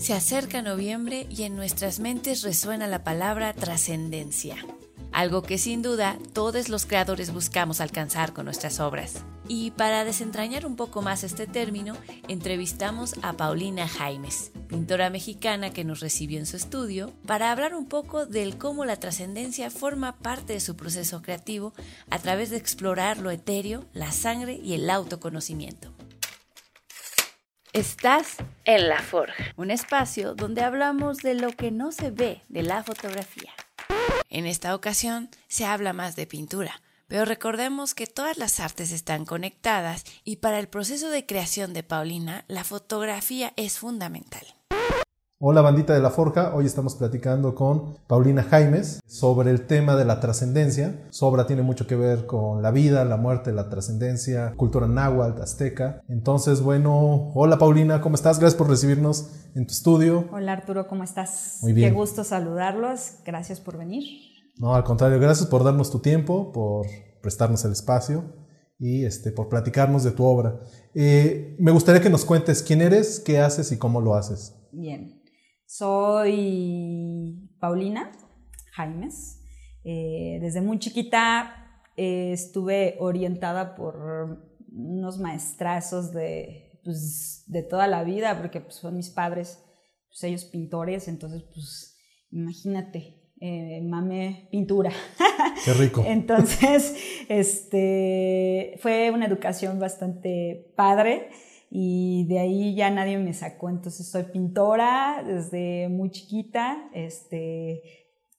Se acerca noviembre y en nuestras mentes resuena la palabra trascendencia, algo que sin duda todos los creadores buscamos alcanzar con nuestras obras. Y para desentrañar un poco más este término, entrevistamos a Paulina Jaimes, pintora mexicana que nos recibió en su estudio, para hablar un poco del cómo la trascendencia forma parte de su proceso creativo a través de explorar lo etéreo, la sangre y el autoconocimiento. Estás en La Forja, un espacio donde hablamos de lo que no se ve de la fotografía. En esta ocasión se habla más de pintura, pero recordemos que todas las artes están conectadas y para el proceso de creación de Paulina la fotografía es fundamental. Hola bandita de la Forja, hoy estamos platicando con Paulina Jaimes sobre el tema de la trascendencia. Su obra tiene mucho que ver con la vida, la muerte, la trascendencia, cultura náhuatl, azteca. Entonces, bueno, hola Paulina, ¿cómo estás? Gracias por recibirnos en tu estudio. Hola Arturo, ¿cómo estás? Muy bien. Qué gusto saludarlos, gracias por venir. No, al contrario, gracias por darnos tu tiempo, por prestarnos el espacio y este, por platicarnos de tu obra. Eh, me gustaría que nos cuentes quién eres, qué haces y cómo lo haces. Bien. Soy Paulina Jaimes. Eh, desde muy chiquita eh, estuve orientada por unos maestrazos de, pues, de toda la vida, porque pues, son mis padres, pues, ellos pintores, entonces, pues, imagínate, eh, mame pintura. Qué rico. entonces, este, fue una educación bastante padre y de ahí ya nadie me sacó. Entonces soy pintora desde muy chiquita, este,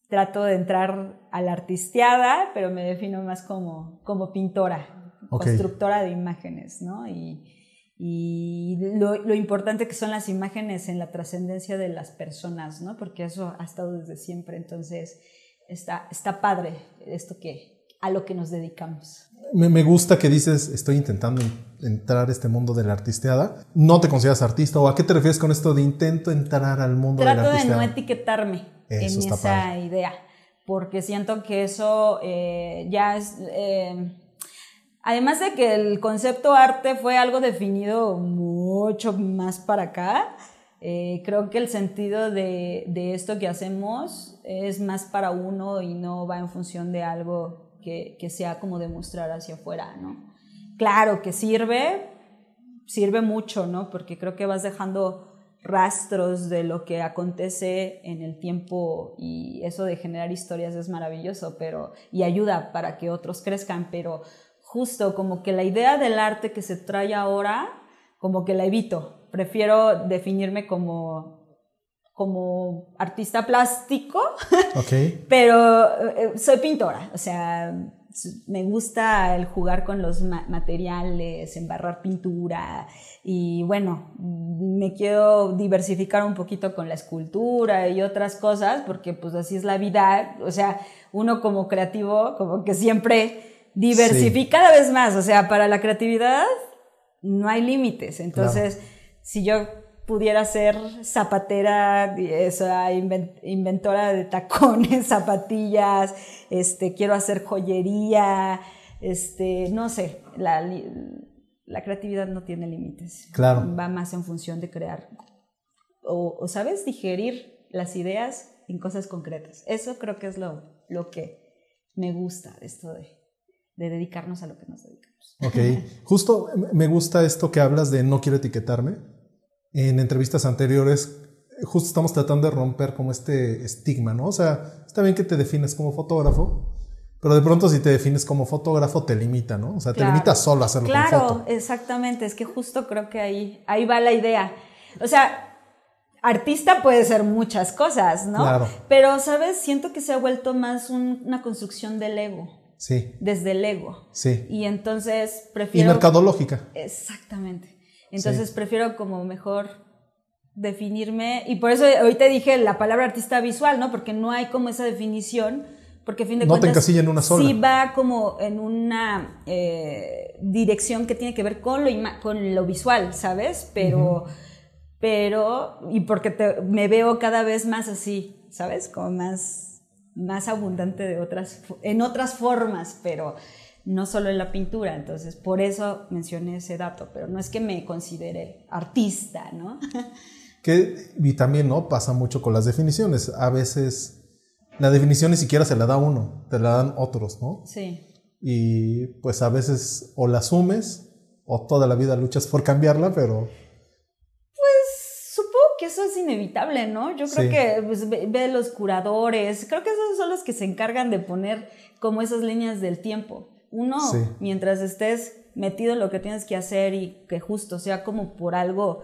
trato de entrar a la artisteada, pero me defino más como, como pintora, constructora de imágenes, ¿no? Y, y lo, lo, importante que son las imágenes en la trascendencia de las personas, ¿no? Porque eso ha estado desde siempre, entonces está, está padre esto que, a lo que nos dedicamos me, gusta que dices, estoy intentando entrar a este mundo de la artisteada. ¿No te consideras artista o a qué te refieres con esto de intento entrar al mundo de la artisteada? Trato de no etiquetarme en esa idea, porque siento que eso eh, ya es... Eh, además de que el concepto arte fue algo definido mucho más para acá, eh, creo que el sentido de, de esto que hacemos es más para uno y no va en función de algo que, sea como demostrar hacia afuera, ¿no? Claro que sirve, sirve mucho, ¿no? Porque creo que vas dejando rastros de lo que acontece en el tiempo y eso de generar historias es maravilloso, pero y ayuda para que otros crezcan, pero justo como que la idea del arte que se trae ahora, como que la evito. Prefiero definirme como como artista plástico, pero eh, soy pintora, o sea, me gusta el jugar con los materiales, embarrar pintura y bueno, me quiero diversificar un poquito con la escultura y otras cosas porque pues así es la vida, o sea, uno como creativo como que siempre diversifica cada vez más, o sea, para la creatividad no hay límites, entonces si yo pudiera ser zapatera, esa inventora de tacones, zapatillas, este, quiero hacer joyería, este, no sé, la, la creatividad no tiene límites. Claro. Va más en función de crear o, sabes, digerir las ideas en cosas concretas. Eso creo que es lo, lo que me gusta de esto de, de dedicarnos a lo que nos dedicamos. Ok, justo me gusta esto que hablas de no quiero etiquetarme en entrevistas anteriores, justo estamos tratando de romper como este estigma, ¿no? O sea, está bien que te defines como fotógrafo, pero de pronto si te defines como fotógrafo te limita, ¿no? O sea, te limita solo a hacerlo claro, con foto. Claro, exactamente, es que justo creo que ahí, ahí va la idea. O sea, artista puede ser muchas cosas, ¿no? Claro. Pero, ¿sabes? Siento que se ha vuelto más una construcción del ego. Sí. Desde el ego. Sí. Y entonces prefiero... Y mercadológica. Exactamente. Entonces prefiero como mejor definirme, y por eso hoy te dije la palabra artista visual, ¿no? Porque no hay como esa definición, porque a fin de no cuentas... te en una sola. Sí va como en una eh, dirección que tiene que ver con lo, con lo visual, ¿sabes? Pero... Pero, y porque me veo cada vez más así, ¿sabes? Como más, más abundante de otras, en otras formas, pero no solo en la pintura, entonces por eso mencioné ese dato, pero no es que me considere artista, ¿no? Que, y también, ¿no? Pasa mucho con las definiciones. A veces la definición ni siquiera se la da uno, te la dan otros, ¿no? Sí. Y pues a veces o la asumes o toda la vida luchas por cambiarla, pero... Pues supongo que eso es inevitable, ¿no? Yo creo que pues, ve, los curadores, creo que esos son los que se encargan de poner como esas líneas del tiempo. Uno, mientras estés metido en lo que tienes que hacer y que justo sea como por algo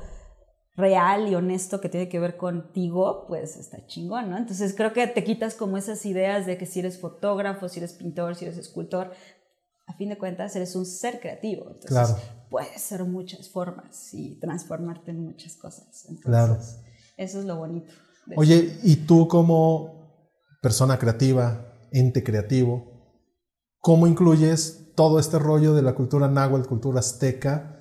real y honesto que tiene que ver contigo, pues está chingón, ¿no? Entonces creo que te quitas como esas ideas de que si eres fotógrafo, si eres pintor, si eres escultor, a fin de cuentas eres un ser creativo. Entonces claro. puedes ser muchas formas y transformarte en muchas cosas. Entonces, claro. Eso es lo bonito. Oye, ¿y tú como persona creativa, ente creativo, cómo incluyes todo este rollo de la cultura náhuatl, cultura azteca,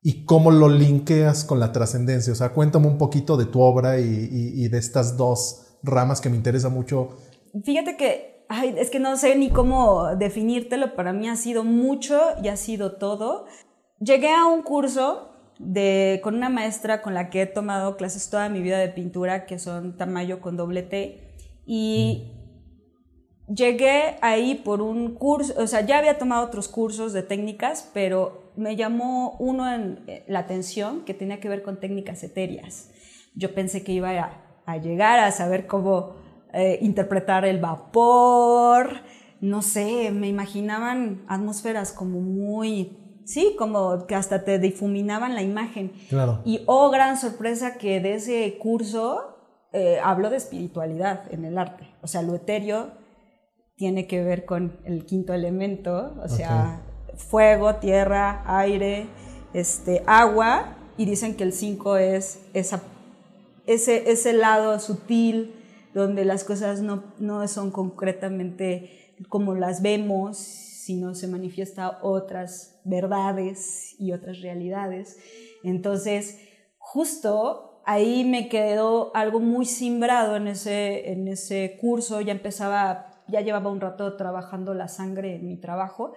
y cómo lo linkeas con la trascendencia. O sea, cuéntame un poquito de tu obra y, de estas dos ramas que me interesa mucho. Fíjate que, ay, es que no sé ni cómo definírtelo, para mí ha sido mucho y ha sido todo. Llegué a un curso de, con una maestra con la que he tomado clases toda mi vida de pintura, que son Tamayo con doble T, y llegué ahí por un curso, o sea, ya había tomado otros cursos de técnicas, pero me llamó uno en eh, la atención que tenía que ver con técnicas etéreas. Yo pensé que iba a, llegar a saber cómo eh, interpretar el vapor, no sé, me imaginaban atmósferas como muy, sí, como que hasta te difuminaban la imagen. Claro. Y oh, gran sorpresa que de ese curso eh, habló de espiritualidad en el arte, o sea, lo etéreo tiene que ver con el quinto elemento, o sea, fuego, tierra, aire, este, agua, y dicen que el 5 es esa, ese, ese lado sutil donde las cosas no, no son concretamente como las vemos, sino se manifiesta otras verdades y otras realidades. Entonces, justo ahí me quedó algo muy simbrado en ese, en ese curso, ya empezaba, ya llevaba un rato trabajando la sangre en mi trabajo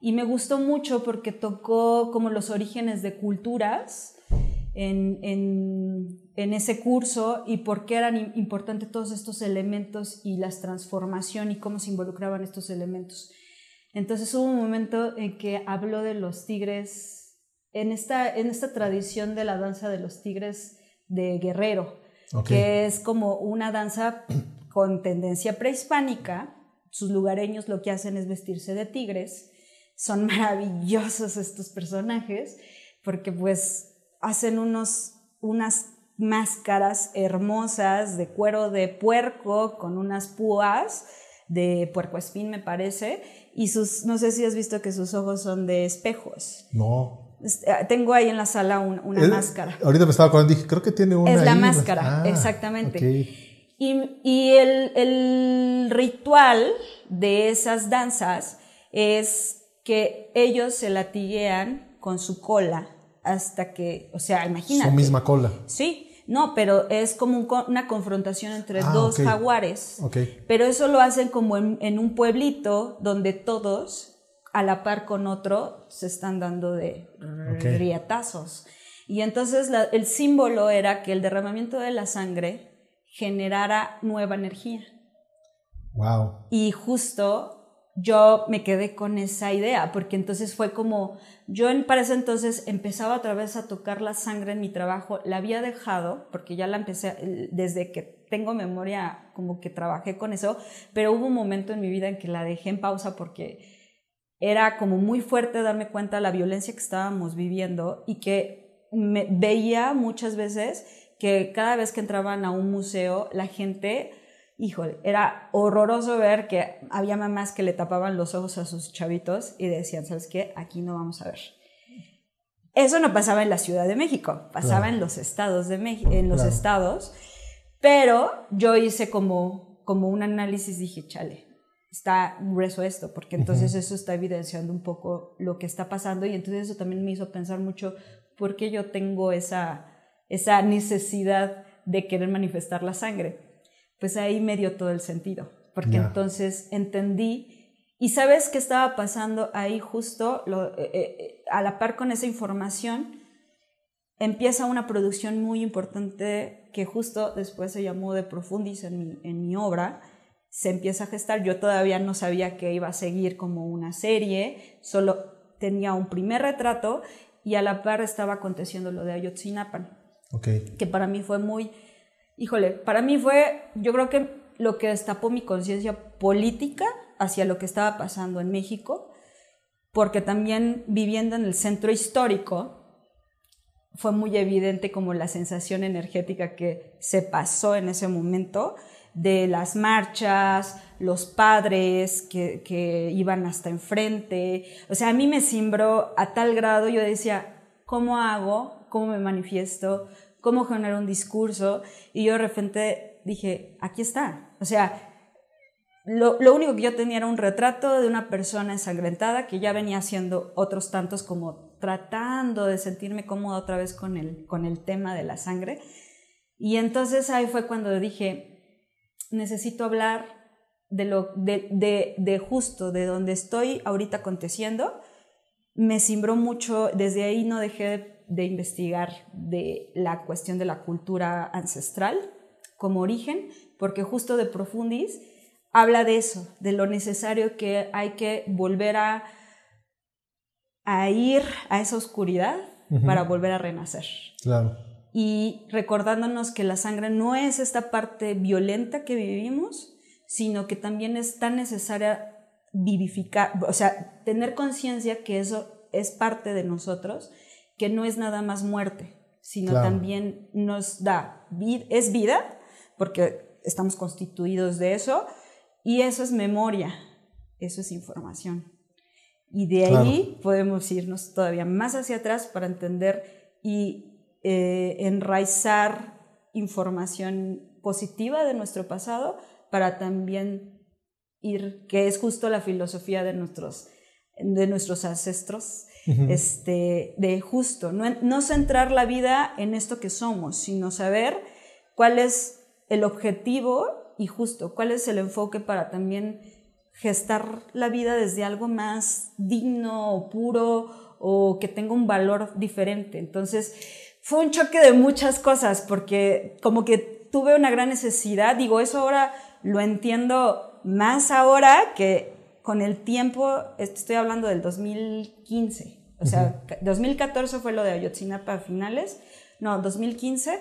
y me gustó mucho porque tocó como los orígenes de culturas en, en, ese curso y por qué eran importantes todos estos elementos y las transformación y cómo se involucraban estos elementos. Entonces hubo un momento en que habló de los tigres, en esta, en esta tradición de la danza de los tigres de guerrero, que es como una danza con tendencia prehispánica. Sus lugareños lo que hacen es vestirse de tigres. Son maravillosos estos personajes porque pues hacen unos, unas máscaras hermosas de cuero de puerco con unas púas de puerco espín me parece. Y sus no sé si has visto que sus ojos son de espejos. No. Eh, tengo ahí en la sala una máscara. ahorita me estaba acordando dije creo que tiene una es la máscara ah, exactamente y, y el, el ritual de esas danzas es que ellos se latiguean con su cola hasta que, o sea, imagínate. Su misma cola. Sí, no, pero es como una confrontación entre ah, dos jaguares. Okay. Pero eso lo hacen como en, un pueblito donde todos, a la par con otro, se están dando de riatazos. Y entonces el símbolo era que el derramamiento de la sangre generara nueva energía. Wow. Y justo yo me quedé con esa idea, porque entonces fue como, yo para ese entonces empezaba otra vez a tocar la sangre en mi trabajo, la había dejado, porque ya la empecé, desde que tengo memoria, como que trabajé con eso, pero hubo un momento en mi vida en que la dejé en pausa porque era como muy fuerte darme cuenta de la violencia que estábamos viviendo y que me veía muchas veces que cada vez que entraban a un museo, la gente híjole, era horroroso ver que había mamás que le tapaban los ojos a sus chavitos y decían, ¿sabes qué? Aquí no vamos a ver. Eso no pasaba en la Ciudad de México, pasaba en los estados de México, en los estados, pero yo hice como, como un análisis, dije, chale, está grueso esto, porque entonces eso está evidenciando un poco lo que está pasando y entonces eso también me hizo pensar mucho por qué yo tengo esa, esa necesidad de querer manifestar la sangre pues ahí me dio todo el sentido, porque entonces entendí y sabes qué estaba pasando ahí justo eh, eh, eh, a la par con esa información. empieza una producción muy importante que justo después se llamó De Profundis en mi, en mi obra, se empieza a gestar. Yo todavía no sabía que iba a seguir como una serie, solo tenía un primer retrato y a la par estaba aconteciendo lo de Ayotzinapan. Okay. Que para mí fue muy, híjole, para mí fue, yo creo que lo que destapó mi conciencia política hacia lo que estaba pasando en México, porque también viviendo en el centro histórico, fue muy evidente como la sensación energética que se pasó en ese momento de las marchas, los padres que, que, iban hasta enfrente. O sea, a mí me cimbró a tal grado, yo decía, ¿cómo hago? ¿Cómo me manifiesto? ¿Cómo genero un discurso? Y yo de repente dije, aquí está. O sea, lo, lo, único que yo tenía era un retrato de una persona ensangrentada que ya venía haciendo otros tantos como tratando de sentirme cómoda otra vez con el, con el tema de la sangre. Y entonces ahí fue cuando dije, necesito hablar de, lo, de, de, de justo, de donde estoy ahorita aconteciendo. Me cimbró mucho, desde ahí no dejé de investigar de la cuestión de la cultura ancestral como origen, porque justo de Profundis habla de eso, de lo necesario que hay que volver a a ir a esa oscuridad para volver a renacer. Claro. Y recordándonos que la sangre no es esta parte violenta que vivimos, sino que también es tan necesaria vivificar, o sea, tener conciencia que eso es parte de nosotros, que no es nada más muerte, sino también nos da, es vida, porque estamos constituidos de eso, y eso es memoria, eso es información. Y de ahí podemos irnos todavía más hacia atrás para entender y eh, enraizar información positiva de nuestro pasado para también ir, que es justo la filosofía de nuestros, de nuestros ancestros, este, de justo, no, no centrar la vida en esto que somos, sino saber cuál es el objetivo y justo, cuál es el enfoque para también gestar la vida desde algo más digno o puro o que tenga un valor diferente. Entonces, fue un choque de muchas cosas porque como que tuve una gran necesidad, digo, eso ahora lo entiendo más ahora que con el tiempo, estoy hablando del 2015, o sea, 2014 fue lo de Ayotzinapa a finales, no, 2015,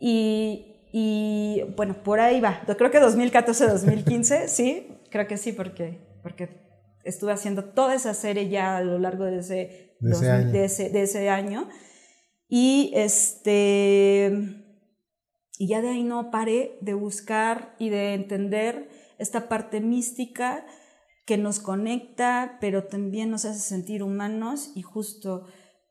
y, y bueno, por ahí va, yo creo que 2014-2015, sí, creo que sí, porque, porque estuve haciendo toda esa serie ya a lo largo de ese, de ese, año. De ese, de ese año. Y este y ya de ahí no paré de buscar y de entender esta parte mística que nos conecta, pero también nos hace sentir humanos y justo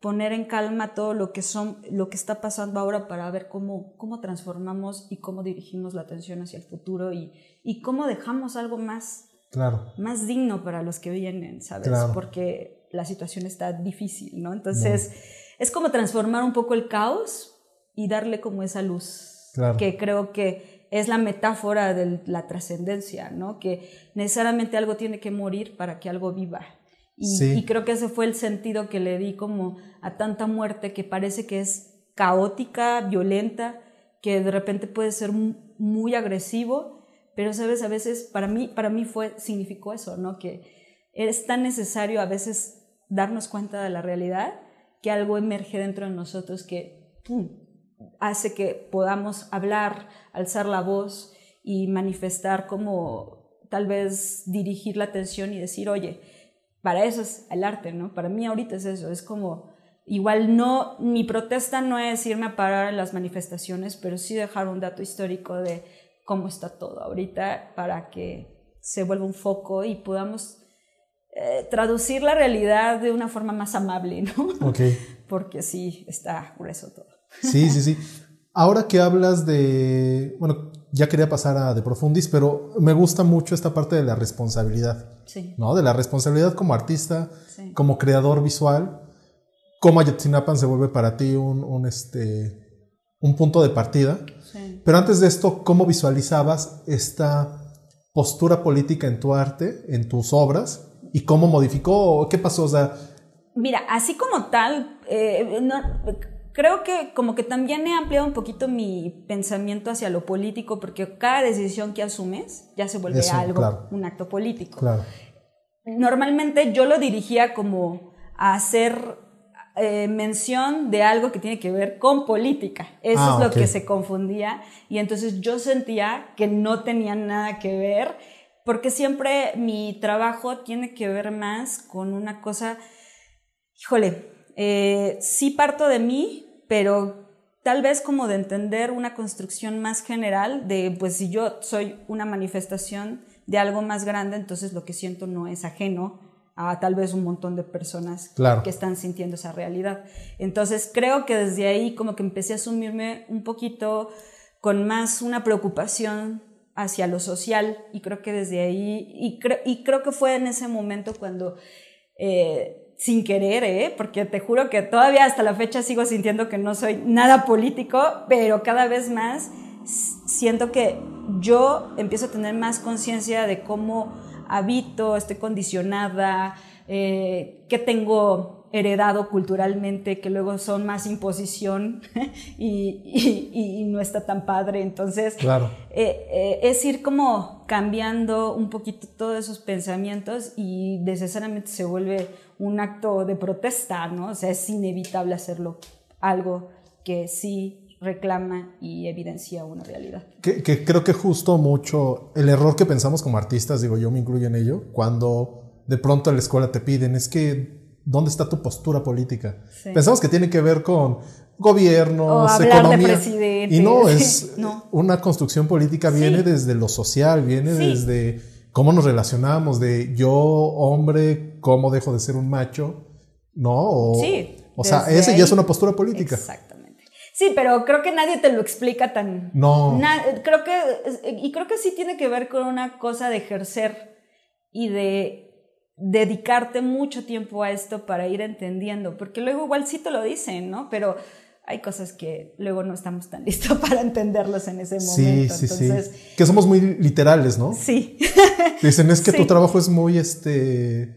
poner en calma todo lo que son lo que está pasando ahora para ver cómo, cómo transformamos y cómo dirigimos la atención hacia el futuro y, y cómo dejamos algo más, claro. más digno para los que vienen, ¿sabes? Porque la situación está difícil, ¿no? Entonces, es como transformar un poco el caos y darle como esa luz, claro. que creo que es la metáfora de la trascendencia, ¿no? Que necesariamente algo tiene que morir para que algo viva. Y, sí. y, creo que ese fue el sentido que le di como a tanta muerte que parece que es caótica, violenta, que de repente puede ser muy agresivo, pero sabes, a veces para mí, para mí fue, significó eso, ¿no? Que es tan necesario a veces darnos cuenta de la realidad que algo emerge dentro de nosotros que ¡pum! Hace que podamos hablar, alzar la voz y manifestar como tal vez dirigir la atención y decir, oye, para eso es el arte, ¿no? Para mí ahorita es eso, es como, igual no, mi protesta no es irme a parar en las manifestaciones, pero sí dejar un dato histórico de cómo está todo ahorita para que se vuelva un foco y podamos eh, traducir la realidad de una forma más amable, ¿no? Porque sí, está grueso todo. Sí, sí, sí. Ahora que hablas de, bueno, ya quería pasar a De Profundis, pero me gusta mucho esta parte de la responsabilidad, sí. ¿no? De la responsabilidad como artista, sí. como creador visual, cómo Ayotzinapa se vuelve para ti un, un, este, un punto de partida. Sí. Pero antes de esto, ¿cómo visualizabas esta postura política en tu arte, en tus obras? ¿Y cómo modificó? ¿Qué pasó? O sea, Mira, así como tal, eh, no, creo que como que también he ampliado un poquito mi pensamiento hacia lo político, porque cada decisión que asumes ya se vuelve algo, un acto político. Normalmente yo lo dirigía como a hacer eh, mención de algo que tiene que ver con política. Eso ah, es lo que se confundía. Y entonces yo sentía que no tenía nada que ver, porque siempre mi trabajo tiene que ver más con una cosa, híjole, eh, sí parto de mí, pero tal vez como de entender una construcción más general de, pues si yo soy una manifestación de algo más grande, entonces lo que siento no es ajeno a tal vez un montón de personas que están sintiendo esa realidad. Entonces creo que desde ahí como que empecé a asumirme un poquito con más una preocupación hacia lo social y creo que desde ahí, y, y creo que fue en ese momento cuando eh, sin querer, ¿eh? porque te juro que todavía hasta la fecha sigo sintiendo que no soy nada político, pero cada vez más siento que yo empiezo a tener más conciencia de cómo habito, estoy condicionada, eh, qué tengo heredado culturalmente, que luego son más imposición y, no está tan padre. Entonces, claro. Eh, eh, es ir como cambiando un poquito todos esos pensamientos y necesariamente se vuelve un acto de protesta, ¿no? O sea, es inevitable hacerlo, algo que sí reclama y evidencia una realidad. Que, que, creo que justo mucho el error que pensamos como artistas, digo yo me incluyo en ello, cuando de pronto en la escuela te piden, es que ¿Dónde está tu postura política? Pensamos que tiene que ver con gobiernos, economía. y no, es una construcción política viene desde lo social, viene desde cómo nos relacionamos, de yo, hombre, cómo dejo de ser un macho, ¿no? O, sí. O sea, ese ya es una postura política. Exactamente. Sí, pero creo que nadie te lo explica tan. No. creo que. Y creo que sí tiene que ver con una cosa de ejercer y de dedicarte mucho tiempo a esto para ir entendiendo, porque luego igual sí te lo dicen, ¿no? Pero hay cosas que luego no estamos tan listos para entenderlos en ese momento. Sí, sí, sí. Que somos muy literales, ¿no? Sí. Dicen, es que tu trabajo es muy, este,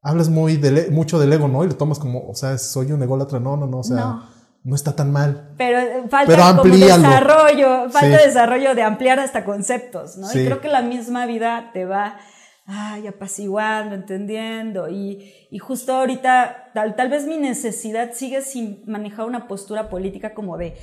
hablas muy de mucho del ego, ¿no? Y lo tomas como, o sea, soy un ególatra, no, no, no, o sea... No. Está tan mal. Pero eh, falta como desarrollo, falta desarrollo de ampliar hasta conceptos, ¿no? Y creo que la misma vida te va ay, apaciguando, entendiendo. Y, y justo ahorita, tal, tal, vez mi necesidad sigue sin manejar una postura política como de,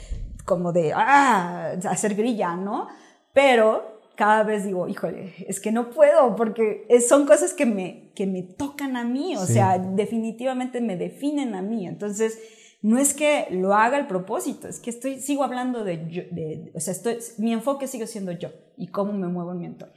como de, ah, hacer grilla, ¿no? Pero cada vez digo, híjole, es que no puedo porque son cosas que me, que me tocan a mí, o sea, definitivamente me definen a mí. Entonces, no es que lo haga el propósito, es que estoy, sigo hablando de, de o sea, estoy, mi enfoque sigue siendo yo y cómo me muevo en mi entorno.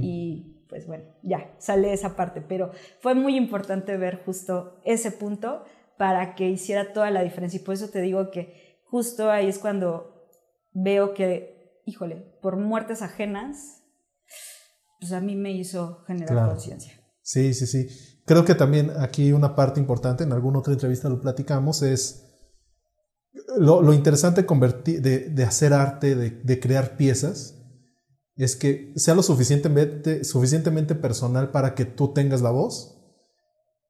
Y pues bueno, ya sale esa parte, pero fue muy importante ver justo ese punto para que hiciera toda la diferencia y por eso te digo que justo ahí es cuando veo que, híjole, por muertes ajenas, pues a mí me hizo generar conciencia. Sí, sí, sí. Creo que también aquí una parte importante, en alguna otra entrevista lo platicamos, es lo, interesante de, de, hacer arte, de, de crear piezas, es que sea lo suficientemente, suficientemente personal para que tú tengas la voz,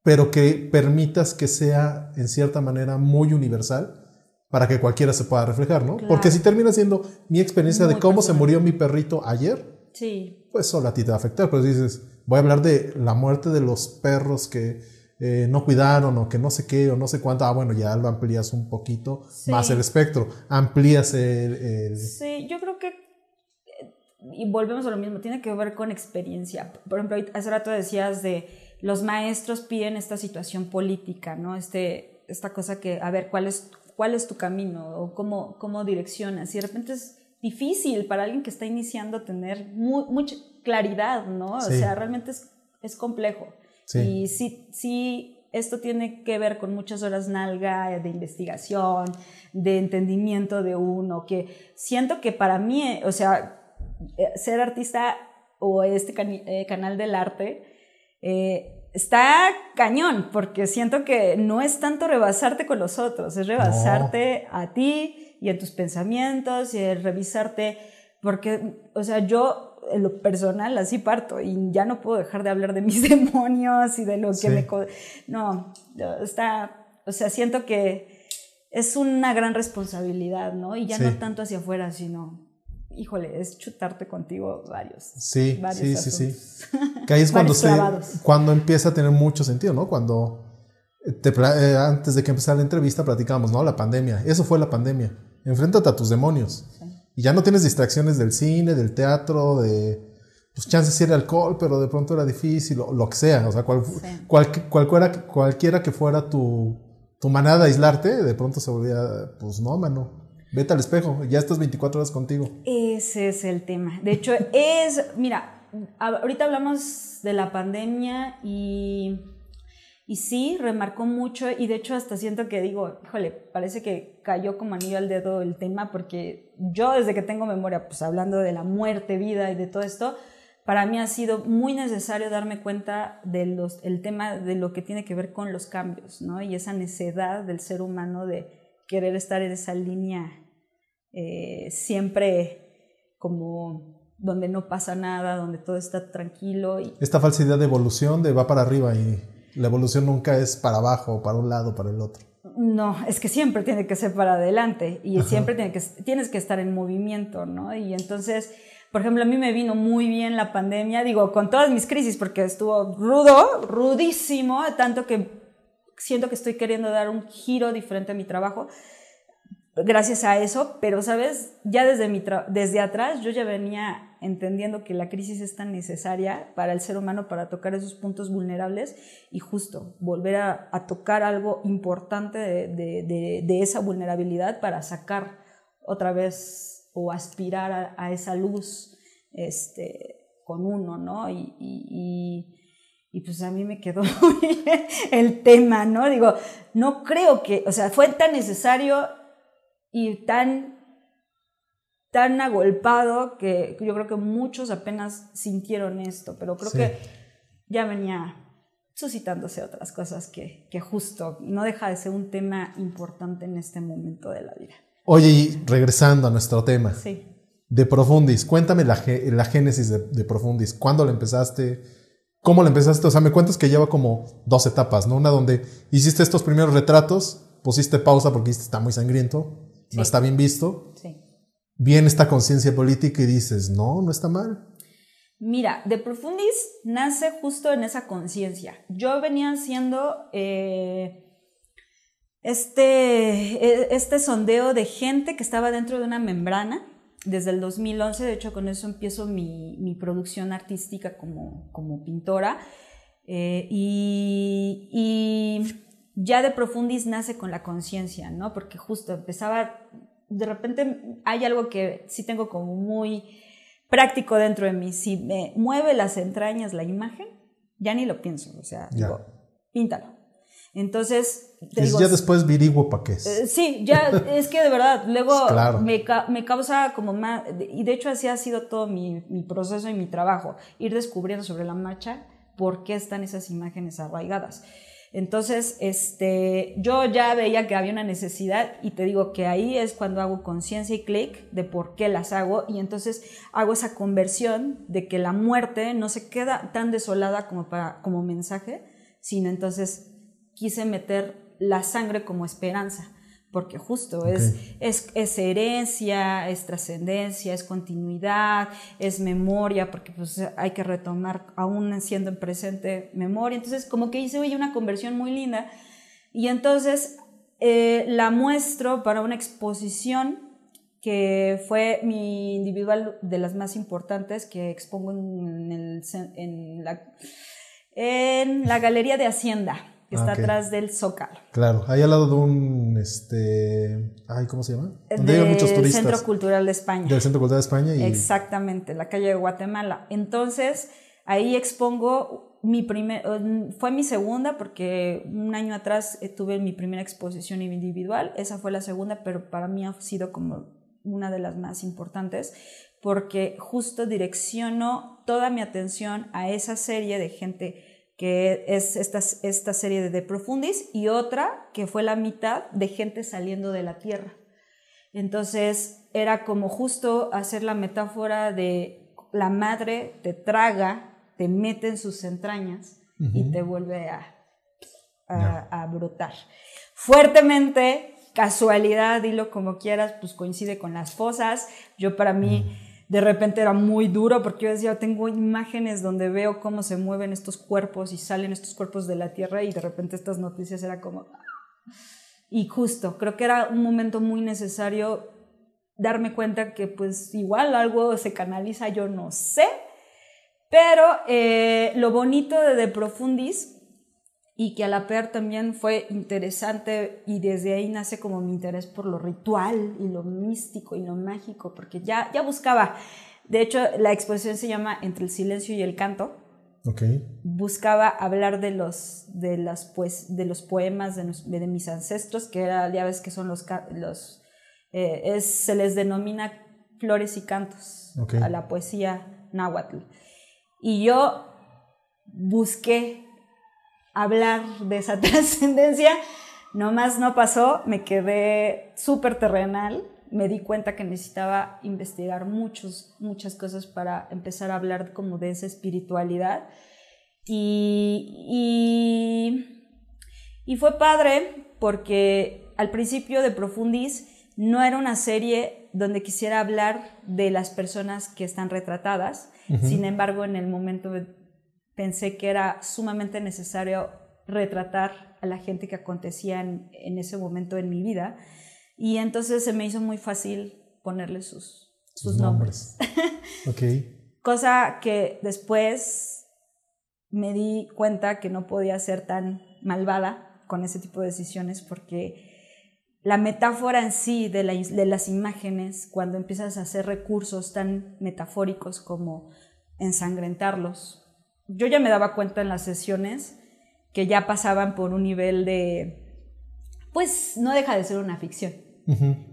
pero que permitas que sea en cierta manera muy universal para que cualquiera se pueda reflejar, ¿no? Porque si termina siendo mi experiencia de cómo se murió mi perrito ayer, sí. pues solo a ti te va a afectar, pero dices, voy a hablar de la muerte de los perros que eh, no cuidaron o que no sé qué o no sé cuánto, ah, bueno, ya lo amplías un poquito más el espectro, amplías el... Sí, yo creo que y volvemos a lo mismo, tiene que ver con experiencia. Por ejemplo, hace rato decías de los maestros piden esta situación política, ¿no? Este, esta cosa que, a ver, ¿cuál es, cuál es tu camino o cómo, cómo direccionas? Y de repente es difícil para alguien que está iniciando tener mucha claridad, ¿no? O sea, realmente es, es complejo. Y sí, sí, esto tiene que ver con muchas horas nalga de investigación, de entendimiento de uno, que siento que para mí, o sea, eh, ser artista o este eh, canal del arte eh, está cañón, porque siento que no es tanto rebasarte con los otros, es rebasarte a ti y en tus pensamientos y revisarte, porque, o sea, yo en lo personal así parto y ya no puedo dejar de hablar de mis demonios y de lo que me... No, está, o sea, siento que es una gran responsabilidad, ¿no? Y ya no tanto hacia afuera, sino, híjole, es chutarte contigo varios. Sí, sí, sí, sí. Que ahí es cuando, se, cuando empieza a tener mucho sentido, ¿no? Cuando te, eh, antes de que empezara la entrevista platicábamos, ¿no? La pandemia. Eso fue la pandemia. Enfréntate a tus demonios. Y ya no tienes distracciones del cine, del teatro, de pues chances era alcohol, pero de pronto era difícil, o lo que sea, o sea, cual, cualquiera, cualquiera que fuera tu, tu manera de aislarte, de pronto se volvía, pues no, mano, vete al espejo, ya estás 24 horas contigo. Ese es el tema. De hecho, es, mira, ahorita hablamos de la pandemia y, y sí, remarcó mucho y de hecho hasta siento que digo, híjole, parece que cayó como anillo al dedo el tema porque yo desde que tengo memoria, pues hablando de la muerte, vida y de todo esto, para mí ha sido muy necesario darme cuenta del tema de lo que tiene que ver con los cambios, ¿no? Y esa necedad del ser humano de querer estar en esa línea eh, siempre como donde no pasa nada, donde todo está tranquilo. Y... Esta falsidad de evolución de va para arriba y la evolución nunca es para abajo, para un lado, para el otro. No, es que siempre tiene que ser para adelante y siempre tiene que, tienes que estar en movimiento, ¿no? Y entonces por ejemplo, a mí me vino muy bien la pandemia, digo, con todas mis crisis, porque estuvo rudo, rudísimo, tanto que siento que estoy queriendo dar un giro diferente a mi trabajo gracias a eso, pero sabes, ya desde, mi desde atrás yo ya venía entendiendo que la crisis es tan necesaria para el ser humano para tocar esos puntos vulnerables y justo volver a, tocar algo importante de, esa vulnerabilidad para sacar otra vez o aspirar a, esa luz este, con uno, ¿no? Y, y, pues a mí me quedó el tema, ¿no? Digo, no creo que, o sea, fue tan necesario y tan, tan agolpado que yo creo que muchos apenas sintieron esto, pero creo que ya venía suscitándose otras cosas que, que justo no deja de ser un tema importante en este momento de la vida. Oye, y regresando a nuestro tema. Sí. De Profundis, cuéntame la, la génesis de, Profundis. ¿Cuándo la empezaste? ¿Cómo la empezaste? O sea, me cuentas que lleva como dos etapas, ¿no? Una donde hiciste estos primeros retratos, pusiste pausa porque está muy sangriento, no está bien visto. Sí. Viene esta conciencia política y dices, no, no está mal. Mira, De Profundis nace justo en esa conciencia. Yo venía haciendo eh, este, e, este sondeo de gente que estaba dentro de una membrana desde el 2011, de hecho con eso empiezo mi, producción artística como, como pintora, eh, y, ya de Profundis nace con la conciencia, ¿no? Porque justo empezaba, de repente hay algo que sí tengo como muy práctico dentro de mí, si me mueve las entrañas la imagen, ya ni lo pienso, o sea, digo, píntalo. Entonces, ya después viriguo para qué es. Eh, sí, ya es que de verdad, luego me, me, causa como más, y de hecho así ha sido todo mi, mi, proceso y mi trabajo, ir descubriendo sobre la marcha por qué están esas imágenes arraigadas. Entonces, este, yo ya veía que había una necesidad y te digo que ahí es cuando hago conciencia y clic de por qué las hago y entonces hago esa conversión de que la muerte no se queda tan desolada como, para, como mensaje, sino entonces quise meter la sangre como esperanza, porque justo es, es, herencia, es trascendencia, es continuidad, es memoria, porque pues hay que retomar, aún siendo en presente, memoria. Entonces, como que hice hoy una conversión muy linda y entonces eh, la muestro para una exposición que fue mi individual de las más importantes que expongo en, el, en, la, en la Galería de Hacienda que está atrás del Zócalo. Claro, ahí al lado de un, este, ay, ¿cómo se llama? Donde hay muchos turistas. Centro Cultural de España. Del Centro Cultural de España. Y... Exactamente, la calle de Guatemala. Entonces, ahí expongo mi primer, fue mi segunda porque un año atrás eh, tuve mi primera exposición individual, esa fue la segunda, pero para mí ha sido como una de las más importantes porque justo direcciono toda mi atención a esa serie de gente que es esta, esta serie de De Profundis, y otra que fue la mitad de gente saliendo de la Tierra. Entonces era como justo hacer la metáfora de la madre te traga, te mete en sus entrañas y te vuelve a, a, brotar. Fuertemente casualidad, dilo como quieras, pues coincide con las fosas. Yo para mí. De repente era muy duro porque yo decía, tengo imágenes donde veo cómo se mueven estos cuerpos y salen estos cuerpos de la tierra y de repente estas noticias era como... Y justo, creo que era un momento muy necesario darme cuenta que pues igual algo se canaliza, yo no sé, pero eh, lo bonito de De Profundis y que a la per también fue interesante y desde ahí nace como mi interés por lo ritual y lo místico y lo mágico, porque ya, ya buscaba, de hecho la exposición se llama Entre el silencio y el canto. Okay. Buscaba hablar de los, de las, pues, de los poemas de, de, mis ancestros, que era, ya ves que son los, los eh, es, se les denomina flores y cantos a la poesía náhuatl. Y yo busqué hablar de esa trascendencia, nomás no pasó, me quedé súper terrenal, me di cuenta que necesitaba investigar muchos, muchas cosas para empezar a hablar como de esa espiritualidad. Y, y, fue padre porque al principio de Profundis no era una serie donde quisiera hablar de las personas que están retratadas, sin embargo en el momento pensé que era sumamente necesario retratar a la gente que acontecía en, ese momento en mi vida. Y entonces se me hizo muy fácil ponerle sus, sus, nombres. Cosa que después me di cuenta que no podía ser tan malvada con ese tipo de decisiones porque la metáfora en sí de, de las imágenes, cuando empiezas a hacer recursos tan metafóricos como ensangrentarlos, yo ya me daba cuenta en las sesiones que ya pasaban por un nivel de, pues no deja de ser una ficción.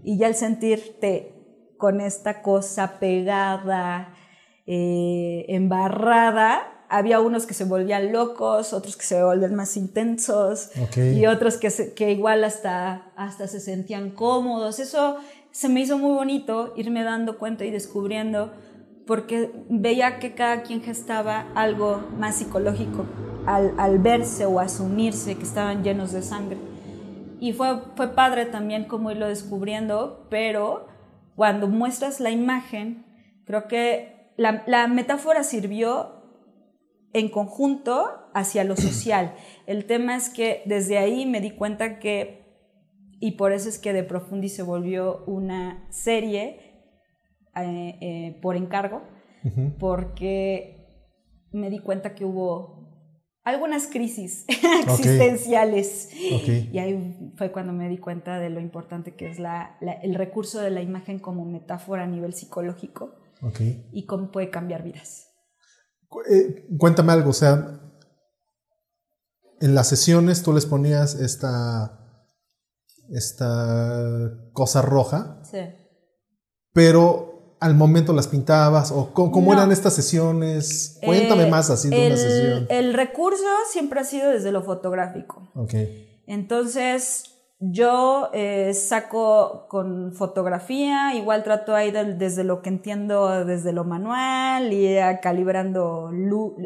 Y ya el sentirte con esta cosa pegada, eh, embarrada, había unos que se volvían locos, otros que se volvían más intensos y otros que, que igual hasta, hasta se sentían cómodos. Eso se me hizo muy bonito irme dando cuenta y descubriendo porque veía que cada quien gestaba algo más psicológico al, verse o asumirse que estaban llenos de sangre. Y fue, fue padre también como irlo descubriendo, pero cuando muestras la imagen, creo que la, la metáfora sirvió en conjunto hacia lo social. El tema es que desde ahí me di cuenta que, y por eso es que De Profundi se volvió una serie, eh, eh, por encargo, porque me di cuenta que hubo algunas crisis existenciales. Y ahí fue cuando me di cuenta de lo importante que es la, el recurso de la imagen como metáfora a nivel psicológico y cómo puede cambiar vidas. Eh, cuéntame algo, o sea, en las sesiones tú les ponías esta, esta cosa roja. Sí. Pero al momento las pintabas o cómo, eran estas sesiones? Cuéntame eh, más así de el, una sesión. El recurso siempre ha sido desde lo fotográfico. Ok. Entonces, yo eh, saco con fotografía, igual trato ahí desde lo que entiendo, desde lo manual y calibrando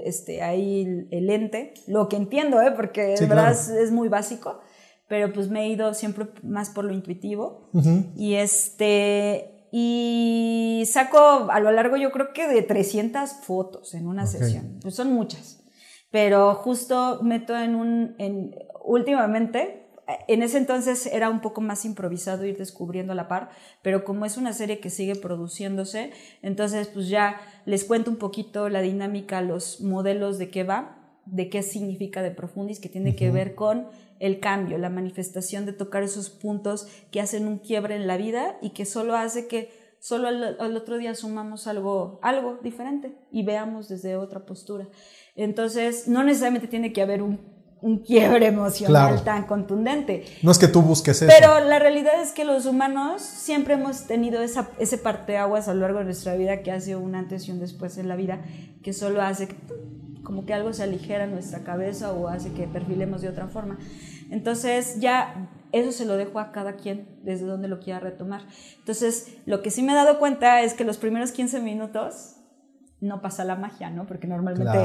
este, ahí el lente, lo que entiendo, ¿eh? porque de verdad es, muy básico, pero pues me he ido siempre más por lo intuitivo. Y este, y saco a lo largo yo creo que de 300 fotos en una sesión, pues son muchas, pero justo meto en un, en, últimamente, en ese entonces era un poco más improvisado ir descubriendo a la par, pero como es una serie que sigue produciéndose, entonces pues ya les cuento un poquito la dinámica, los modelos de qué va, de qué significa de profundis, que tiene que ver con el cambio, la manifestación de tocar esos puntos que hacen un quiebre en la vida y que solo hace que solo al, otro día sumamos algo, algo diferente y veamos desde otra postura. Entonces, no necesariamente tiene que haber un, un quiebre emocional tan contundente. No es que tú busques eso. Pero la realidad es que los humanos siempre hemos tenido esa, ese parteaguas a lo largo de nuestra vida que hace un antes y un después en la vida, que solo hace que como que algo se aligera en nuestra cabeza o hace que perfilemos de otra forma. Entonces ya eso se lo dejo a cada quien desde donde lo quiera retomar. Entonces lo que sí me he dado cuenta es que los primeros 15 minutos no pasa la magia, ¿no? Porque normalmente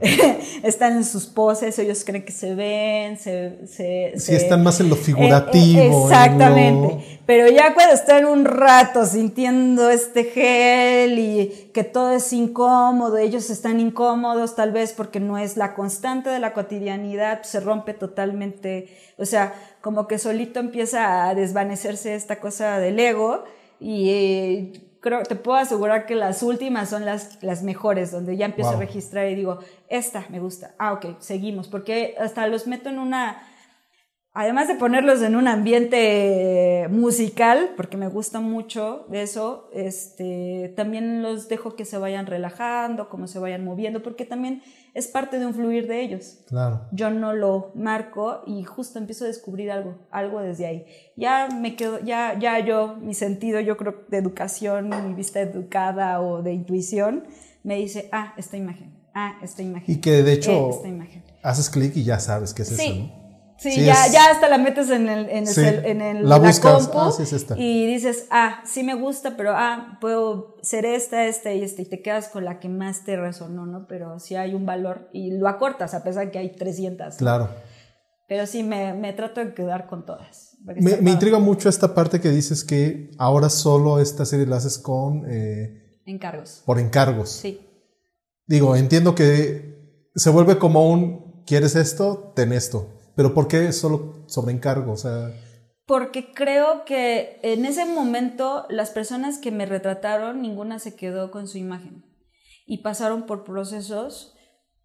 están en sus poses, ellos creen que se ven, se... se sí, están más en lo figurativo. Eh, eh, exactamente. Pero ya cuando están un rato sintiendo este gel y que todo es incómodo, ellos están incómodos tal vez porque no es la constante de la cotidianidad, se rompe totalmente, o sea, como que solito empieza a desvanecerse esta cosa del ego y... Eh, creo, te puedo asegurar que las últimas son las, las mejores, donde ya empiezo a registrar y digo, esta me gusta. Ah, ok, seguimos, porque hasta los meto en una además de ponerlos en un ambiente musical, porque me gusta mucho eso, este, también los dejo que se vayan relajando, como se vayan moviendo, porque también es parte de un fluir de ellos. Claro. Yo no lo marco y justo empiezo a descubrir algo, algo desde ahí. Ya me quedo, ya, ya yo, mi sentido, yo creo de educación, mi vista educada o de intuición, me dice, ah, esta imagen, ah, esta imagen. Y que de hecho, eh, esta imagen. haces clic y ya sabes qué es eso, ¿no? Sí, ya, ya hasta la metes en el, en el, en el la, compu ah, y dices, ah, sí me gusta, pero ah, puedo ser esta, esta y esta, y te quedas con la que más te resonó, ¿no? Pero sí hay un valor y lo acortas a pesar de que hay 300. Claro. Pero sí, me, me trato de quedar con todas. Me, me, intriga mucho esta parte que dices que ahora solo esta serie la haces con... Eh, encargos. Por encargos. Sí. Digo, entiendo que se vuelve como un, ¿quieres esto? Ten esto pero ¿por qué solo sobre encargo? O sea... Porque creo que en ese momento las personas que me retrataron, ninguna se quedó con su imagen. Y pasaron por procesos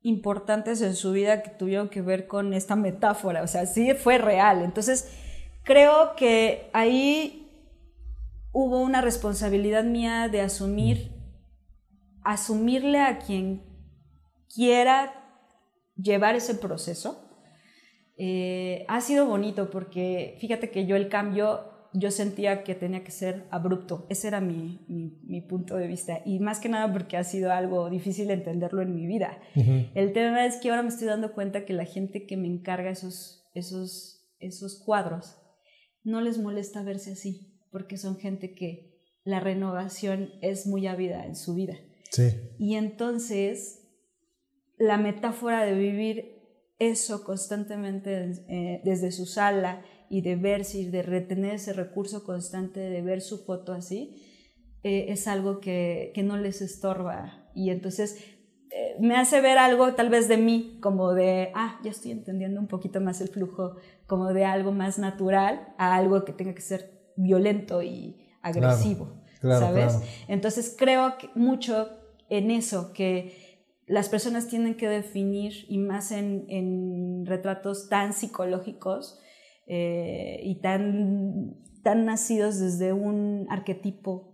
importantes en su vida que tuvieron que ver con esta metáfora. O sea, sí fue real. Entonces, creo que ahí hubo una responsabilidad mía de asumir, asumirle a quien quiera llevar ese proceso eh, ha sido bonito porque fíjate que yo el cambio, yo sentía que tenía que ser abrupto. Ese era mi, mi, punto de vista. Y más que nada porque ha sido algo difícil entenderlo en mi vida. El tema es que ahora me estoy dando cuenta que la gente que me encarga esos, esos, esos cuadros no les molesta verse así, porque son gente que la renovación es muy ávida en su vida. Sí. Y entonces la metáfora de vivir eso constantemente eh, desde su sala y de verse y de retener ese recurso constante de ver su foto así, eh, es algo que, que, no les estorba. Y entonces eh, me hace ver algo tal vez de mí, como de, ah, ya estoy entendiendo un poquito más el flujo, como de algo más natural a algo que tenga que ser violento y agresivo, ¿sabes? Entonces creo que mucho en eso, que las personas tienen que definir, y más en, retratos tan psicológicos eh, y tan, tan nacidos desde un arquetipo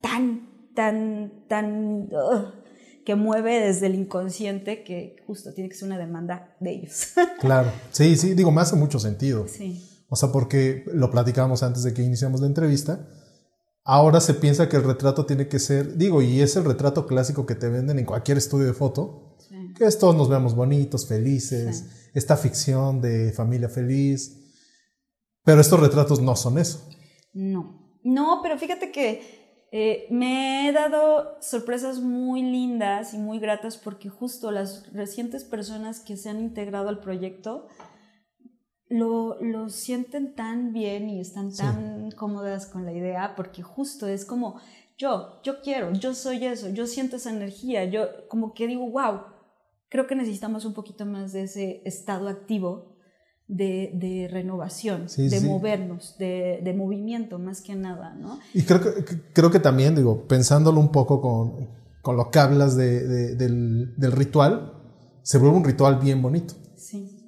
tan, tan, tan, que mueve desde el inconsciente, que justo tiene que ser una demanda de ellos. claro, sí, sí, digo, me hace mucho sentido. Sí. O sea, porque lo platicábamos antes de que iniciamos la entrevista Ahora se piensa que el retrato tiene que ser, digo, y es el retrato clásico que te venden en cualquier estudio de foto, que es todos nos vemos bonitos, felices, esta ficción de familia feliz, pero estos retratos no son eso. No, no, pero fíjate que eh, me he dado sorpresas muy lindas y muy gratas porque justo las recientes personas que se han integrado al proyecto, lo, lo, sienten tan bien y están tan cómodas con la idea porque justo es como yo, yo quiero, yo soy eso, yo siento esa energía, yo como que digo, wow, creo que necesitamos un poquito más de ese estado activo de, de renovación, de movernos, de, de, movimiento más que nada, ¿no? Y creo que, creo que también, digo, pensándolo un poco con, con lo que hablas de, del, del ritual, se vuelve un ritual bien bonito.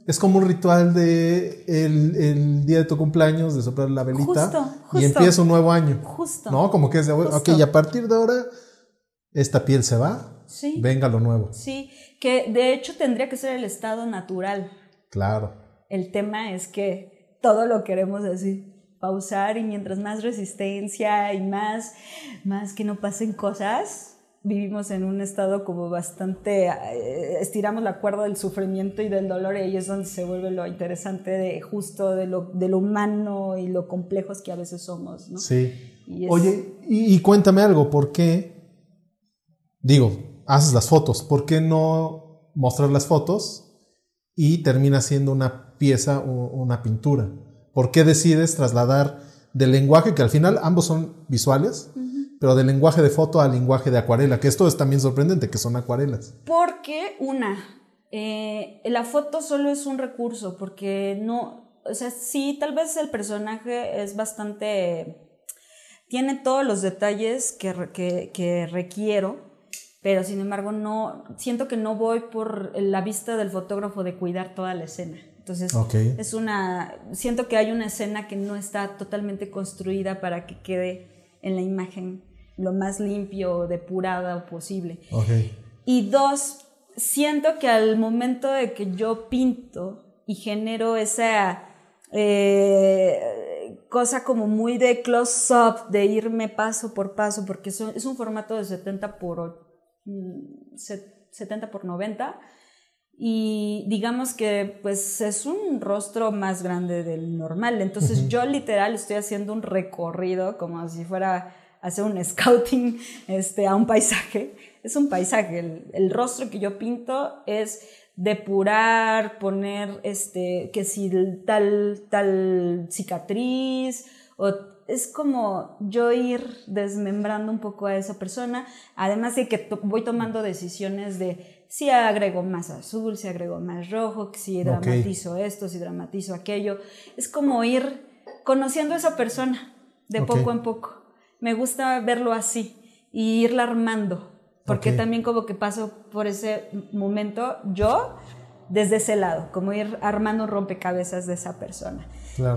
Es como un ritual de el, el, día de tu cumpleaños, de soplar la velita. Y empieza un nuevo año. Justo. ¿No? Como que es de, ok, y a partir de ahora, esta piel se va. Sí. Venga lo nuevo. Sí, que de hecho tendría que ser el estado natural. Claro. El tema es que todo lo queremos así pausar y mientras más resistencia y más, más que no pasen cosas, vivimos en un estado como bastante, eh, estiramos la cuerda del sufrimiento y del dolor y ahí es donde se vuelve lo interesante de justo de lo, de lo humano y lo complejos que a veces somos. ¿no? Sí. Oye, y, cuéntame algo, ¿por qué? Digo, haces las fotos. ¿Por qué no mostrar las fotos y termina siendo una pieza o una pintura? ¿Por qué decides trasladar del lenguaje, que al final ambos son visuales, pero del lenguaje de foto al lenguaje de acuarela? Que esto es también sorprendente, que son acuarelas. Porque, una, eh, la foto solo es un recurso, porque no, o sea, sí, tal vez el personaje es bastante, tiene todos los detalles que, que, que requiero, pero sin embargo no, siento que no voy por la vista del fotógrafo de cuidar toda la escena. Entonces, es una, siento que hay una escena que no está totalmente construida para que quede en la imagen lo más limpio, depurada posible. Y dos, siento que al momento de que yo pinto y genero esa eh, cosa como muy de close-up, de irme paso por paso, porque es un, formato de 70 por, 70 mm, por 90, y digamos que pues es un rostro más grande del normal. Entonces yo literal estoy haciendo un recorrido como si fuera hacer un scouting este, a un paisaje. Es un paisaje. El, el, rostro que yo pinto es depurar, poner este, que si tal, tal cicatriz o es como yo ir desmembrando un poco a esa persona, además de que voy tomando decisiones de si agrego más azul, si agrego más rojo, si dramatizo esto, si dramatizo aquello. Es como ir conociendo a esa persona de poco en poco. Me gusta verlo así y irla armando, porque también como que paso por ese momento yo desde ese lado, como ir armando rompecabezas de esa persona.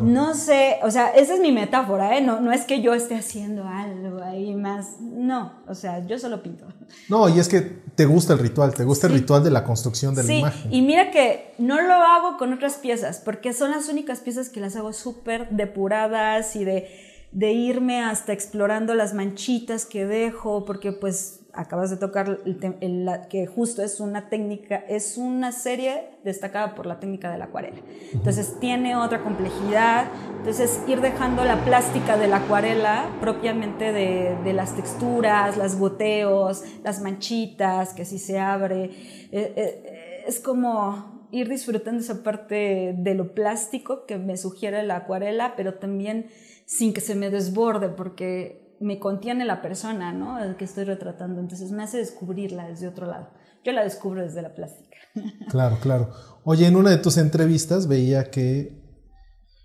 No sé, o sea, esa es mi metáfora, ¿eh? No, no es que yo esté haciendo algo ahí más, no, o sea, yo solo pinto. No, y es que te gusta el ritual, te gusta el ritual de la construcción de la imagen. Y mira que no lo hago con otras piezas, porque son las únicas piezas que las hago súper depuradas y de, de irme hasta explorando las manchitas que dejo, porque pues acabas de tocar, el, que justo es una técnica, es una serie destacada por la técnica de la acuarela. Entonces tiene otra complejidad, entonces ir dejando la plástica de la acuarela propiamente de, las texturas, los goteos, las manchitas, que si se abre, eh, eh, es como ir disfrutando esa parte de lo plástico que me sugiere la acuarela, pero también sin que se me desborde, porque me contiene la persona, ¿no? El que estoy retratando. Entonces me hace descubrirla desde otro lado. Yo la descubro desde la plástica. Claro, claro. Oye, en una de tus entrevistas veía que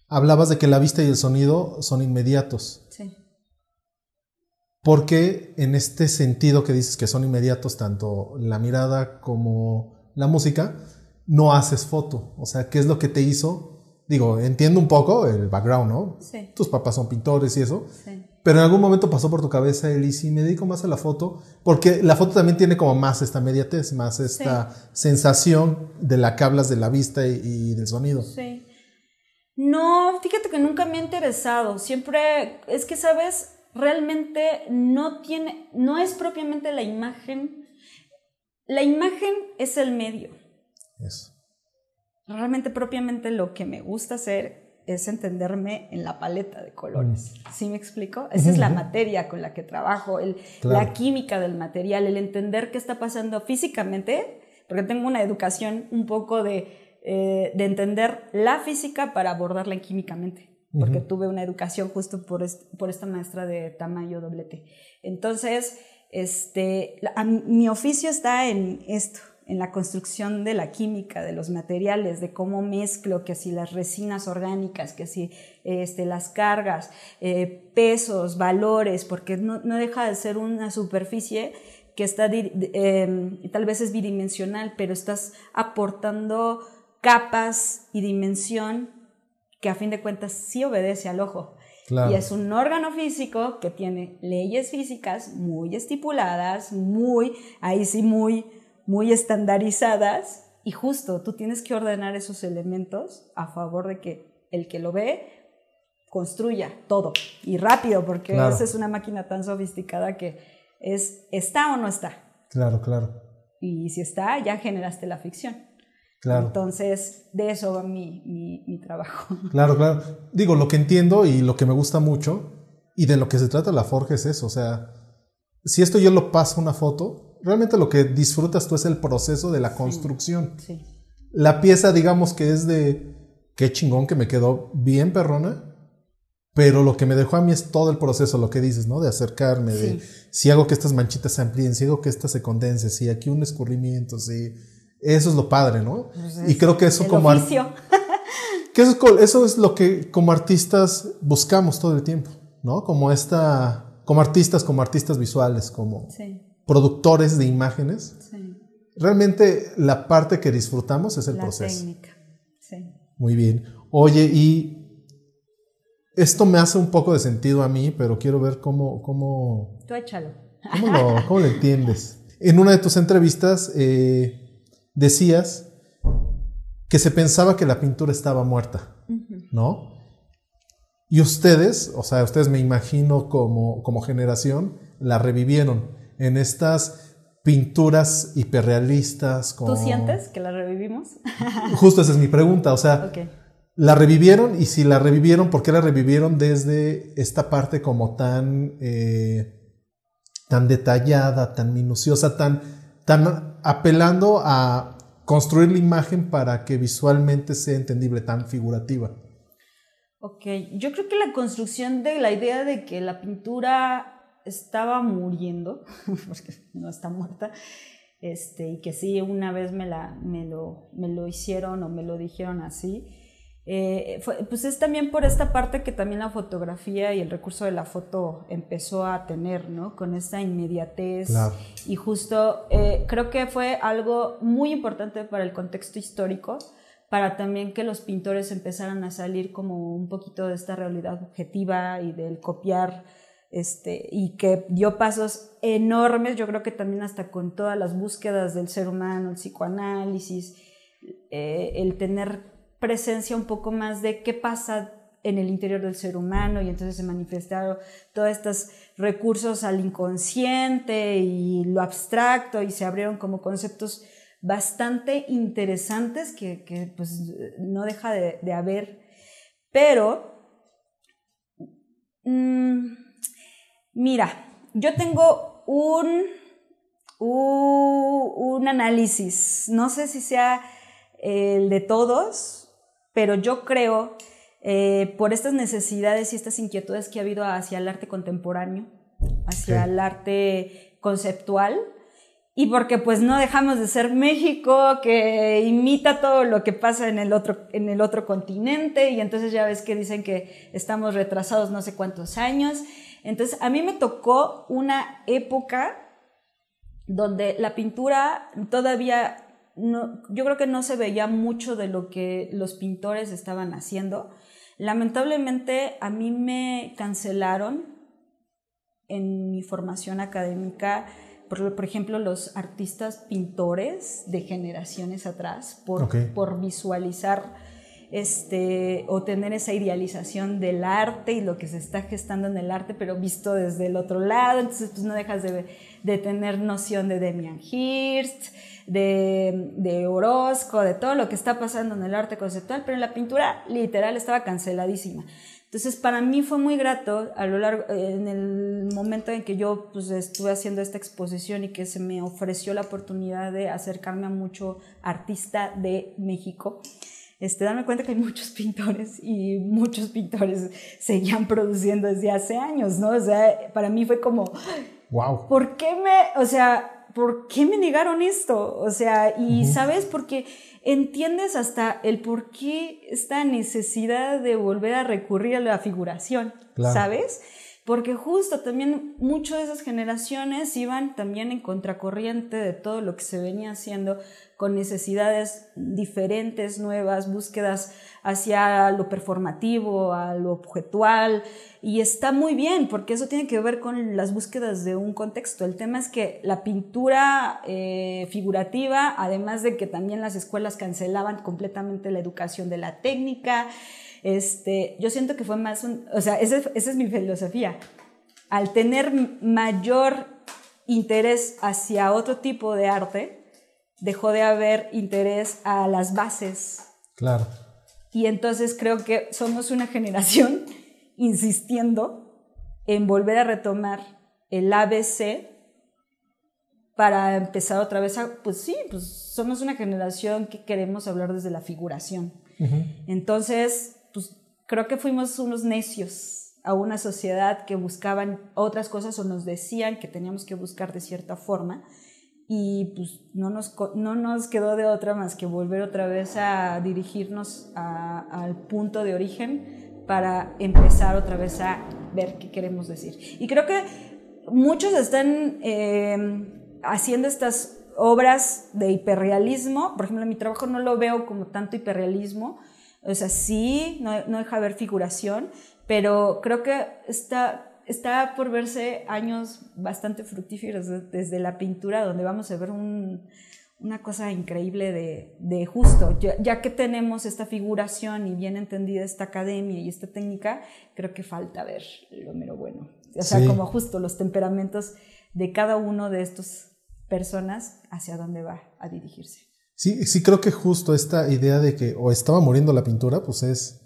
hablabas de que la vista y el sonido son inmediatos. Sí. Porque en este sentido que dices que son inmediatos, tanto la mirada como la música, no haces foto. O sea, ¿qué es lo que te hizo? Digo, entiendo un poco el background, ¿no? Sí. Tus papás son pintores y eso. Sí. Pero en algún momento pasó por tu cabeza el y si me dedico más a la foto, porque la foto también tiene como más esta mediatez, más esta sensación de la que hablas de la vista y, del sonido. Sí. No, fíjate que nunca me ha interesado. Siempre, es que, ¿sabes? Realmente no tiene, no es propiamente la imagen. La imagen es el medio. Eso. Realmente propiamente lo que me gusta hacer es entenderme en la paleta de colores. Mm. ¿Sí me explico? Esa es la materia con la que trabajo, el, la química del material, el entender qué está pasando físicamente, porque tengo una educación un poco de, eh, de entender la física para abordarla químicamente, porque tuve una educación justo por, por esta maestra de tamaño doblete. Entonces, este, mi oficio está en esto, en la construcción de la química, de los materiales, de cómo mezclo, que si las resinas orgánicas, que si este, las cargas, eh, pesos, valores, porque no, deja de ser una superficie que está, em, tal vez es bidimensional, pero estás aportando capas y dimensión que a fin de cuentas sí obedece al ojo. Y es un órgano físico que tiene leyes físicas muy estipuladas, muy, ahí sí, muy muy estandarizadas y justo tú tienes que ordenar esos elementos a favor de que el que lo ve construya todo y rápido, porque esa es una máquina tan sofisticada que es está o no está. Claro, claro. Y si está, ya generaste la ficción. Claro. Entonces, de eso va mi, mi, mi trabajo. Claro, claro. Digo, lo que entiendo y lo que me gusta mucho y de lo que se trata la Forja es eso. O sea, si esto yo lo paso una foto, Realmente lo que disfrutas tú es el proceso de la construcción. La pieza, digamos que es de qué chingón que me quedó bien perrona, pero lo que me dejó a mí es todo el proceso, lo que dices, ¿no? De acercarme, de si hago que estas manchitas se amplíen, si hago que esta se condense, si aquí un escurrimiento, si... Eso es lo padre, ¿no? Pues y creo que eso como... que eso, eso es lo que como artistas buscamos todo el tiempo, ¿no? Como esta... Como artistas, como artistas visuales, como productores de imágenes. Realmente la parte que disfrutamos es el la proceso. Técnica. Sí. Muy bien. Oye, y esto me hace un poco de sentido a mí, pero quiero ver cómo... cómo Tú échalo. ¿Cómo lo, entiendes? En una de tus entrevistas eh, decías que se pensaba que la pintura estaba muerta, ¿no? Y ustedes, o sea, ustedes me imagino como, como generación, la revivieron en estas pinturas hiperrealistas. ¿Tú sientes que la revivimos? Justo esa es mi pregunta, o sea, la revivieron y si la revivieron, ¿por qué la revivieron desde esta parte como tan, eh, tan detallada, tan minuciosa, tan, tan apelando a construir la imagen para que visualmente sea entendible, tan figurativa? Ok, yo creo que la construcción de la idea de que la pintura estaba muriendo, porque no está muerta, este, y que sí, una vez me, la, me, lo, me lo hicieron o me lo dijeron así, eh, pues es también por esta parte que también la fotografía y el recurso de la foto empezó a tener, ¿no? Con esta inmediatez. Y justo eh, creo que fue algo muy importante para el contexto histórico, para también que los pintores empezaran a salir como un poquito de esta realidad objetiva y del copiar. Este, y que dio pasos enormes, yo creo que también hasta con todas las búsquedas del ser humano, el psicoanálisis, eh, el tener presencia un poco más de qué pasa en el interior del ser humano y entonces se manifestaron todos estos recursos al inconsciente y lo abstracto y se abrieron como conceptos bastante interesantes que, pues no deja de, haber, pero mm, mira, yo tengo un, un análisis, no sé si sea el de todos, pero yo creo, eh, por estas necesidades y estas inquietudes que ha habido hacia el arte contemporáneo, hacia el arte conceptual, y porque pues no dejamos de ser México que imita todo lo que pasa en el otro, en el otro continente, y entonces ya ves que dicen que estamos retrasados no sé cuántos años. Entonces a mí me tocó una época donde la pintura todavía yo creo que no se veía mucho de lo que los pintores estaban haciendo. Lamentablemente a mí me cancelaron en mi formación académica, por, por ejemplo, los artistas pintores de generaciones atrás, por, por visualizar este, o tener esa idealización del arte y lo que se está gestando en el arte, pero visto desde el otro lado, entonces pues no dejas de, de tener noción de Demian Hirst, de, de, Orozco, de todo lo que está pasando en el arte conceptual, pero en la pintura literal estaba canceladísima. Entonces, para mí fue muy grato a lo largo, en el momento en que yo pues, estuve haciendo esta exposición y que se me ofreció la oportunidad de acercarme a mucho artista de México, este, darme cuenta que hay muchos pintores y muchos pintores seguían produciendo desde hace años, ¿no? O sea, para mí fue como, wow. ¿Por qué me, o sea, ¿por qué me negaron esto? O sea, y sabes, porque entiendes hasta el por qué esta necesidad de volver a recurrir a la figuración, ¿sabes? Porque justo también muchas de esas generaciones iban también en contracorriente de todo lo que se venía haciendo con necesidades diferentes, nuevas, búsquedas hacia lo performativo, a lo objetual, y está muy bien, porque eso tiene que ver con las búsquedas de un contexto. El tema es que la pintura eh, figurativa, además de que también las escuelas cancelaban completamente la educación de la técnica, este, yo siento que fue más un, o sea, esa, esa es mi filosofía. Al tener mayor interés hacia otro tipo de arte, dejó de haber interés a las bases. Claro. Y entonces creo que somos una generación insistiendo en volver a retomar el ABC para empezar otra vez a, pues sí, pues somos una generación que queremos hablar desde la figuración. Entonces, creo que fuimos unos necios a una sociedad que buscaban otras cosas o nos decían que teníamos que buscar de cierta forma y pues no nos, no nos quedó de otra más que volver otra vez a dirigirnos al punto de origen para empezar otra vez a ver qué queremos decir. Y creo que muchos están eh, haciendo estas obras de hiperrealismo, por ejemplo, en mi trabajo no lo veo como tanto hiperrealismo, o sea, sí, no, no deja ver figuración, pero creo que está está por verse años bastante fructíferos desde la pintura, donde vamos a ver una cosa increíble de, justo. Ya, que tenemos esta figuración y bien entendida esta academia y esta técnica, creo que falta ver lo mero bueno. O sea, como justo los temperamentos de cada uno de estas personas hacia dónde va a dirigirse. Sí, sí creo que justo esta idea de que o estaba muriendo la pintura, pues es...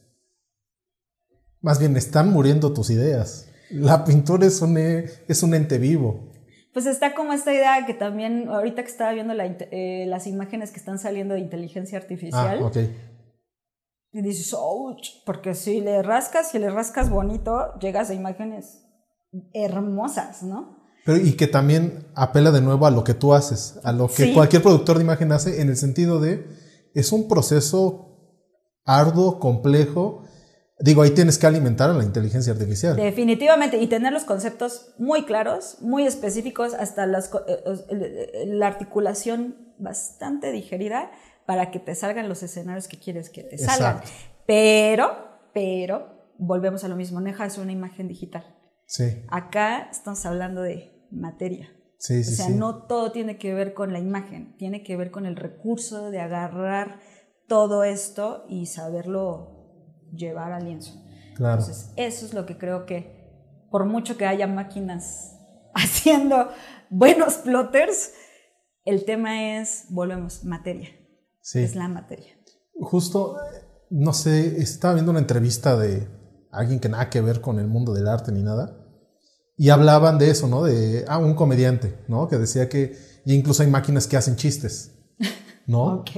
Más bien, están muriendo tus ideas. La pintura es un, es un ente vivo. Pues está como esta idea que también, ahorita que estaba viendo eh, las imágenes que están saliendo de inteligencia artificial. Ah, ok. Y dices, ouch, porque si le rascas, si le rascas bonito, llegas a imágenes hermosas, ¿no? Pero y que también apela de nuevo a lo que tú haces, a lo que cualquier productor de imagen hace, en el sentido de, es un proceso arduo, complejo, Digo, ahí tienes que alimentar a la inteligencia artificial. Definitivamente, y tener los conceptos muy claros, muy específicos, hasta las, eh, la articulación bastante digerida para que te salgan los escenarios que quieres que te salgan. Pero, pero, volvemos a lo mismo, Neja es una imagen digital. Sí. Acá estamos hablando de materia. Sí, sí, o sea, no todo tiene que ver con la imagen, tiene que ver con el recurso de agarrar todo esto y saberlo llevar al lienzo. Claro. Entonces, eso es lo que creo que, por mucho que haya máquinas haciendo buenos plotters, el tema es, volvemos, materia. Es la materia. Justo, no sé, estaba viendo una entrevista de alguien que nada que ver con el mundo del arte ni nada. Y hablaban de eso, ¿no? De, ah, un comediante, ¿no? Que decía que incluso hay máquinas que hacen chistes, ¿no? ok.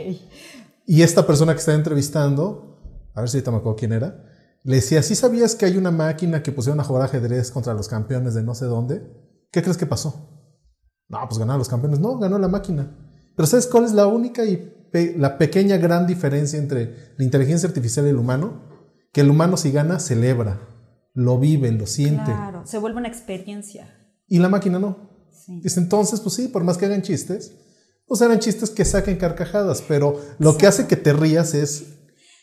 Y esta persona que está entrevistando a ver si ahorita me acuerdo quién era, le decía, ¿sí sabías que hay una máquina que pusieron a jugar ajedrez contra los campeones de no sé dónde? ¿Qué crees que pasó? No, pues ganaron los campeones. No, ganó la máquina. Pero ¿sabes cuál es la única y la pequeña gran diferencia entre la inteligencia artificial y el humano? Que el humano si gana, celebra, lo vive, lo siente. Claro, se vuelve una experiencia. Y la máquina no. Dice, entonces, pues sí, por más que hagan chistes, pues eran chistes que saquen carcajadas, pero lo que hace que te rías es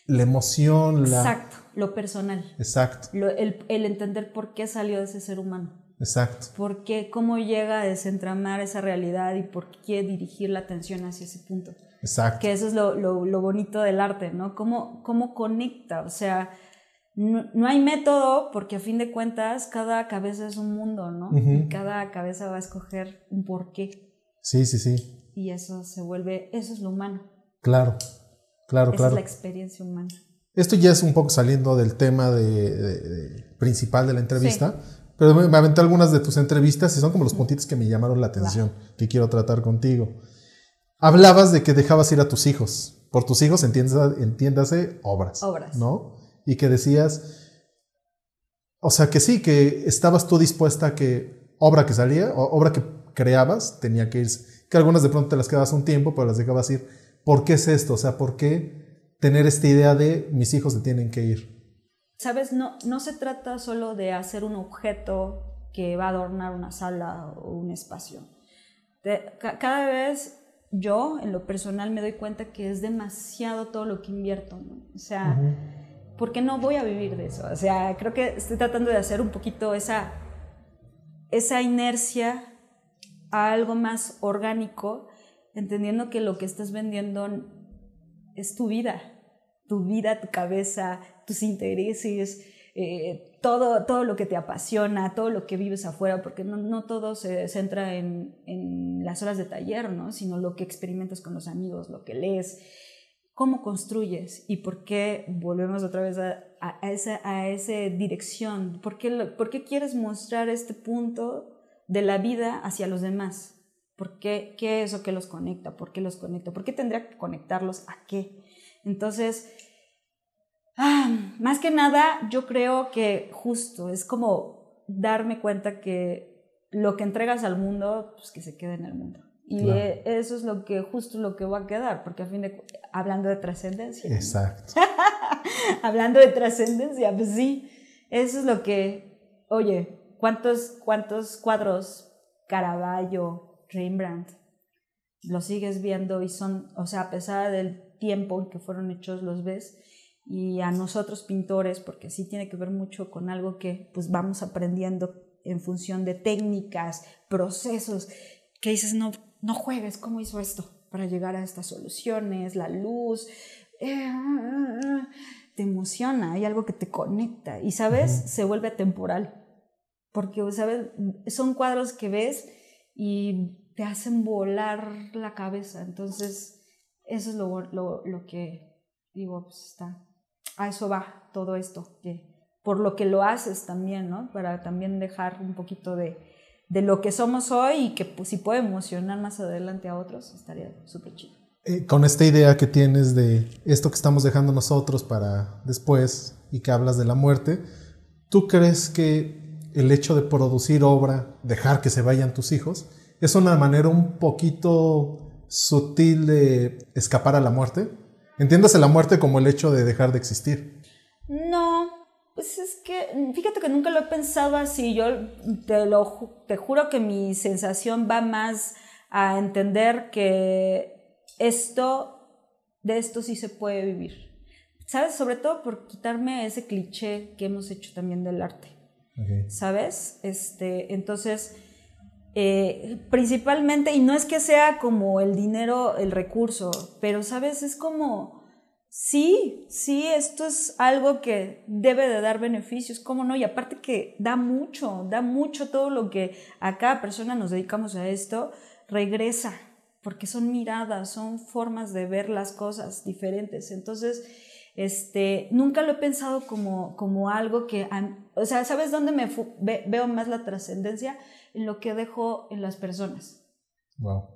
la emoción, la... Exacto, lo personal. Exacto. el, entender por qué salió de ese ser humano. Exacto. Por qué, cómo llega a desentramar esa realidad y por qué dirigir la atención hacia ese punto. Exacto. Que eso es lo, lo, bonito del arte, ¿no? Cómo, cómo conecta, o sea, no, hay método porque a fin de cuentas cada cabeza es un mundo, ¿no? Y cada cabeza va a escoger un porqué. Sí, sí, sí. Y eso se vuelve, eso es lo humano. Claro. Claro, Esa claro. es la experiencia humana. Esto ya es un poco saliendo del tema de, principal de la entrevista, pero me, aventé algunas de tus entrevistas y son como los puntitos que me llamaron la atención, que quiero tratar contigo. Hablabas de que dejabas ir a tus hijos. Por tus hijos entiéndase, entiéndase obras. Obras. ¿No? Y que decías, o sea, que sí, que estabas tú dispuesta a que obra que salía, o obra que creabas, tenía que ir, que algunas de pronto te las quedabas un tiempo, pero las dejabas ir ¿Por qué es esto? O sea, ¿por qué tener esta idea de mis hijos se tienen que ir? Sabes, no, no se trata solo de hacer un objeto que va a adornar una sala o un espacio. cada vez yo, en lo personal, me doy cuenta que es demasiado todo lo que invierto. O sea, ¿por qué no voy a vivir de eso? O sea, creo que estoy tratando de hacer un poquito esa, esa inercia a algo más orgánico entendiendo que lo que estás vendiendo es tu vida, tu vida, tu cabeza, tus intereses, eh, todo, todo lo que te apasiona, todo lo que vives afuera, porque no, no todo se centra en, en, las horas de taller, ¿no? sino lo que experimentas con los amigos, lo que lees, cómo construyes y por qué volvemos otra vez a, a, esa, dirección, ¿Por qué, ¿por qué quieres mostrar este punto de la vida hacia los demás? ¿Por qué, qué es eso que los conecta? ¿Por qué los conecta? ¿Por qué tendría que conectarlos a qué? Entonces, ah, más que nada, yo creo que justo es como darme cuenta que lo que entregas al mundo, pues que se quede en el mundo. Y eso es lo que, justo lo que va a quedar, porque a fin de hablando de trascendencia. Exacto. hablando de trascendencia, pues sí, eso es lo que, oye, ¿cuántos, cuántos cuadros Caravaggio, Rembrandt, lo sigues viendo y son, o sea, a pesar del tiempo en que fueron hechos, los ves, y a nosotros pintores, porque sí tiene que ver mucho con algo que pues vamos aprendiendo en función de técnicas, procesos, que dices, no, no juegues, ¿cómo hizo esto para llegar a estas soluciones? La luz, eh, te emociona, hay algo que te conecta y, ¿sabes? Se vuelve temporal, porque, ¿sabes? Son cuadros que ves y te hacen volar la cabeza, entonces eso es lo, lo, que digo, pues está, a eso va todo esto, que por lo que lo haces también, ¿no? Para también dejar un poquito de, de lo que somos hoy y que pues, si puede emocionar más adelante a otros, estaría súper chido. Eh, con esta idea que tienes de esto que estamos dejando nosotros para después y que hablas de la muerte, ¿tú crees que el hecho de producir obra, dejar que se vayan tus hijos, es una manera un poquito sutil de escapar a la muerte? Entiéndase la muerte como el hecho de dejar de existir. No, pues es que, fíjate que nunca lo he pensado así. Yo te, lo, te juro que mi sensación va más a entender que esto, de esto sí se puede vivir. ¿Sabes? Sobre todo por quitarme ese cliché que hemos hecho también del arte. ¿Sabes? Este, entonces, eh, principalmente, y no es que sea como el dinero, el recurso, pero, ¿sabes? Es como Sí, sí, esto es algo que debe de dar beneficios, ¿cómo no? Y aparte que da mucho, da mucho todo lo que a cada persona nos dedicamos a esto, regresa, porque son miradas, son formas de ver las cosas diferentes. Entonces, este, nunca lo he pensado como, como algo que, o sea, ¿sabes dónde me veo más la trascendencia? En lo que dejo en las personas. Wow.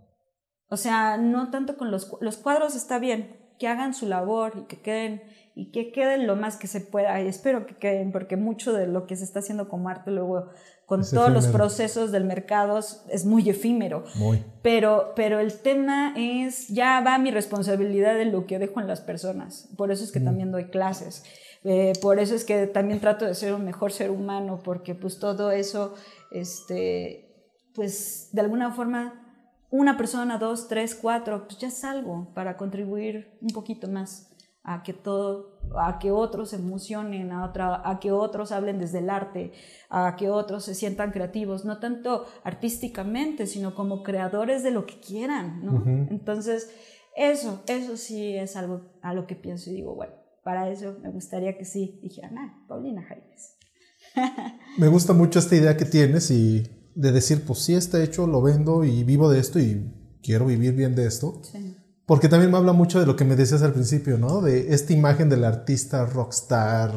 O sea, no tanto con los, los cuadros está bien, que hagan su labor y que queden y que queden lo más que se pueda. Y espero que queden, porque mucho de lo que se está haciendo como arte luego con todos los procesos del mercado es muy efímero. Muy. Pero, pero el tema es, ya va mi responsabilidad de lo que dejo en las personas. Por eso es que mm. también doy clases. Eh, por eso es que también trato de ser un mejor ser humano, porque pues todo eso, este, pues de alguna forma una persona, dos, tres, cuatro, pues ya es algo para contribuir un poquito más a que todo, a que otros se emocionen, a, otra, a que otros hablen desde el arte, a que otros se sientan creativos, no tanto artísticamente, sino como creadores de lo que quieran, ¿no? Entonces, eso, eso sí es algo a lo que pienso y digo, bueno, para eso me gustaría que sí dijeran, ah, Paulina Jaimes. me gusta mucho esta idea que tienes y de decir, pues sí está hecho, lo vendo y vivo de esto y quiero vivir bien de esto. Porque también me habla mucho de lo que me decías al principio, ¿no? De esta imagen del artista rockstar.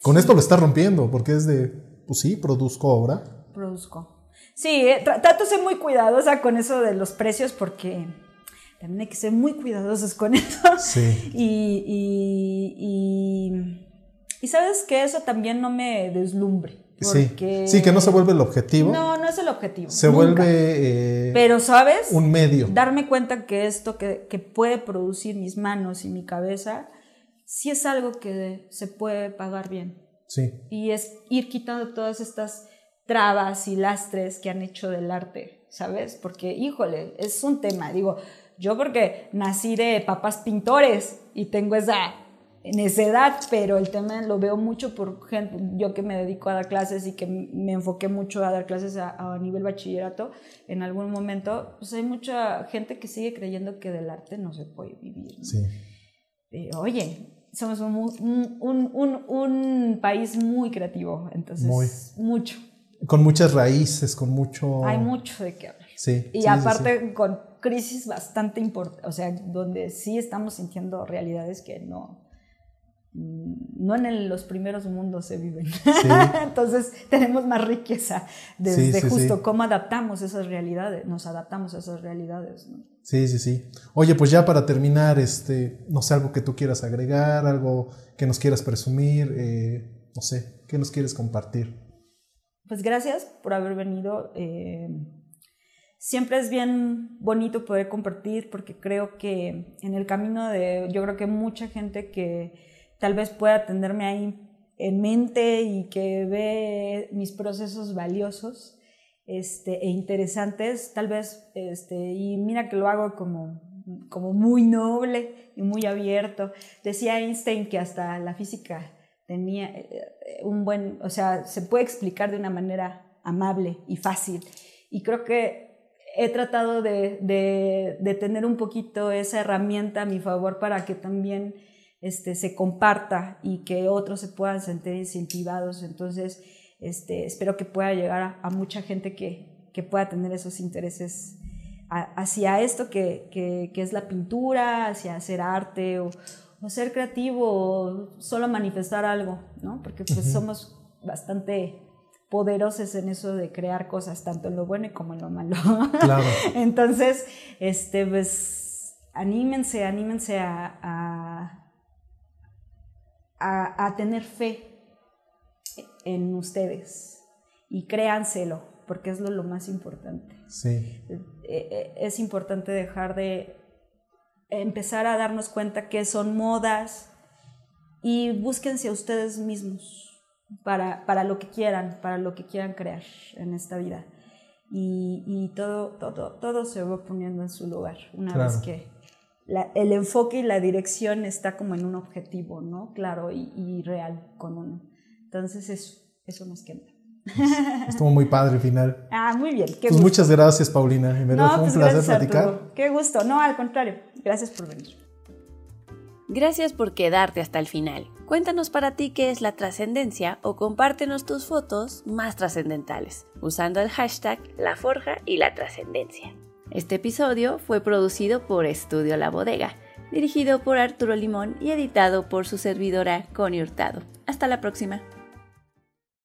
Con esto lo está rompiendo, porque es de, pues sí, produzco obra. Produzco. Sí, eh, trato de ser muy cuidadosa con eso de los precios porque también hay que ser muy cuidadosos con eso. Sí. Y, y, y, y sabes que eso también no me deslumbre. Sí. sí, que no se vuelve el objetivo. No, no es el objetivo. Se vuelve... Eh, Pero, ¿sabes? Un medio. Darme cuenta que esto que, que, puede producir mis manos y mi cabeza, sí es algo que se puede pagar bien. Sí. Y es ir quitando todas estas trabas y lastres que han hecho del arte, ¿sabes? Porque, híjole, es un tema. Digo, yo porque nací de papás pintores y tengo esa en esa edad, pero el tema lo veo mucho por gente, yo que me dedico a dar clases y que me enfoqué mucho a dar clases a, nivel bachillerato, en algún momento, pues hay mucha gente que sigue creyendo que del arte no se puede vivir. Sí. oye, somos un, un, un, un, país muy creativo, entonces, mucho. Con muchas raíces, con mucho... Hay mucho de qué hablar. Sí. Y aparte con crisis bastante importantes, o sea, donde sí estamos sintiendo realidades que no no en los primeros mundos se viven. Entonces tenemos más riqueza desde justo cómo adaptamos esas realidades, nos adaptamos a esas realidades. Sí, sí, sí. Oye, pues ya para terminar, este, no sé, algo que tú quieras agregar, algo que nos quieras presumir, eh, no sé, ¿qué nos quieres compartir? Pues gracias por haber venido. Eh, siempre es bien bonito poder compartir porque creo que en el camino de, yo creo que mucha gente que tal vez pueda tenerme ahí en mente y que ve mis procesos valiosos este, e interesantes, tal vez, este, y mira que lo hago como, como muy noble y muy abierto. Decía Einstein que hasta la física tenía eh, un buen, o sea, se puede explicar de una manera amable y fácil. Y creo que he tratado de, tener un poquito esa herramienta a mi favor para que también este, se comparta y que otros se puedan sentir incentivados. Entonces, este, espero que pueda llegar a, mucha gente que, pueda tener esos intereses hacia esto que, es la pintura, hacia hacer arte o, ser creativo o solo manifestar algo, ¿no? Porque pues somos bastante poderosos en eso de crear cosas, tanto en lo bueno como en lo malo. Claro. Entonces, este, pues, anímense, anímense a, a, a, tener fe en ustedes y créanselo, porque es lo, lo más importante. Sí. Eh, eh, es importante dejar de empezar a darnos cuenta que son modas y búsquense a ustedes mismos para, para lo que quieran, para lo que quieran crear en esta vida. Y, y todo, todo, todo se va poniendo en su lugar una vez que la, el enfoque y la dirección está como en un objetivo, ¿no? Claro y, y real con uno. Entonces eso, eso nos queda. Estuvo muy padre el final. Ah, muy bien. Qué pues muchas gracias, Paulina. En verdad fue un pues placer platicar. Qué gusto. No, al contrario. Gracias por venir. Gracias por quedarte hasta el final. Cuéntanos para ti qué es la trascendencia o compártenos tus fotos más trascendentales usando el hashtag La Forja y la Trascendencia. Este episodio fue producido por Estudio La Bodega, dirigido por Arturo Limón y editado por su servidora Connie Hurtado. Hasta la próxima.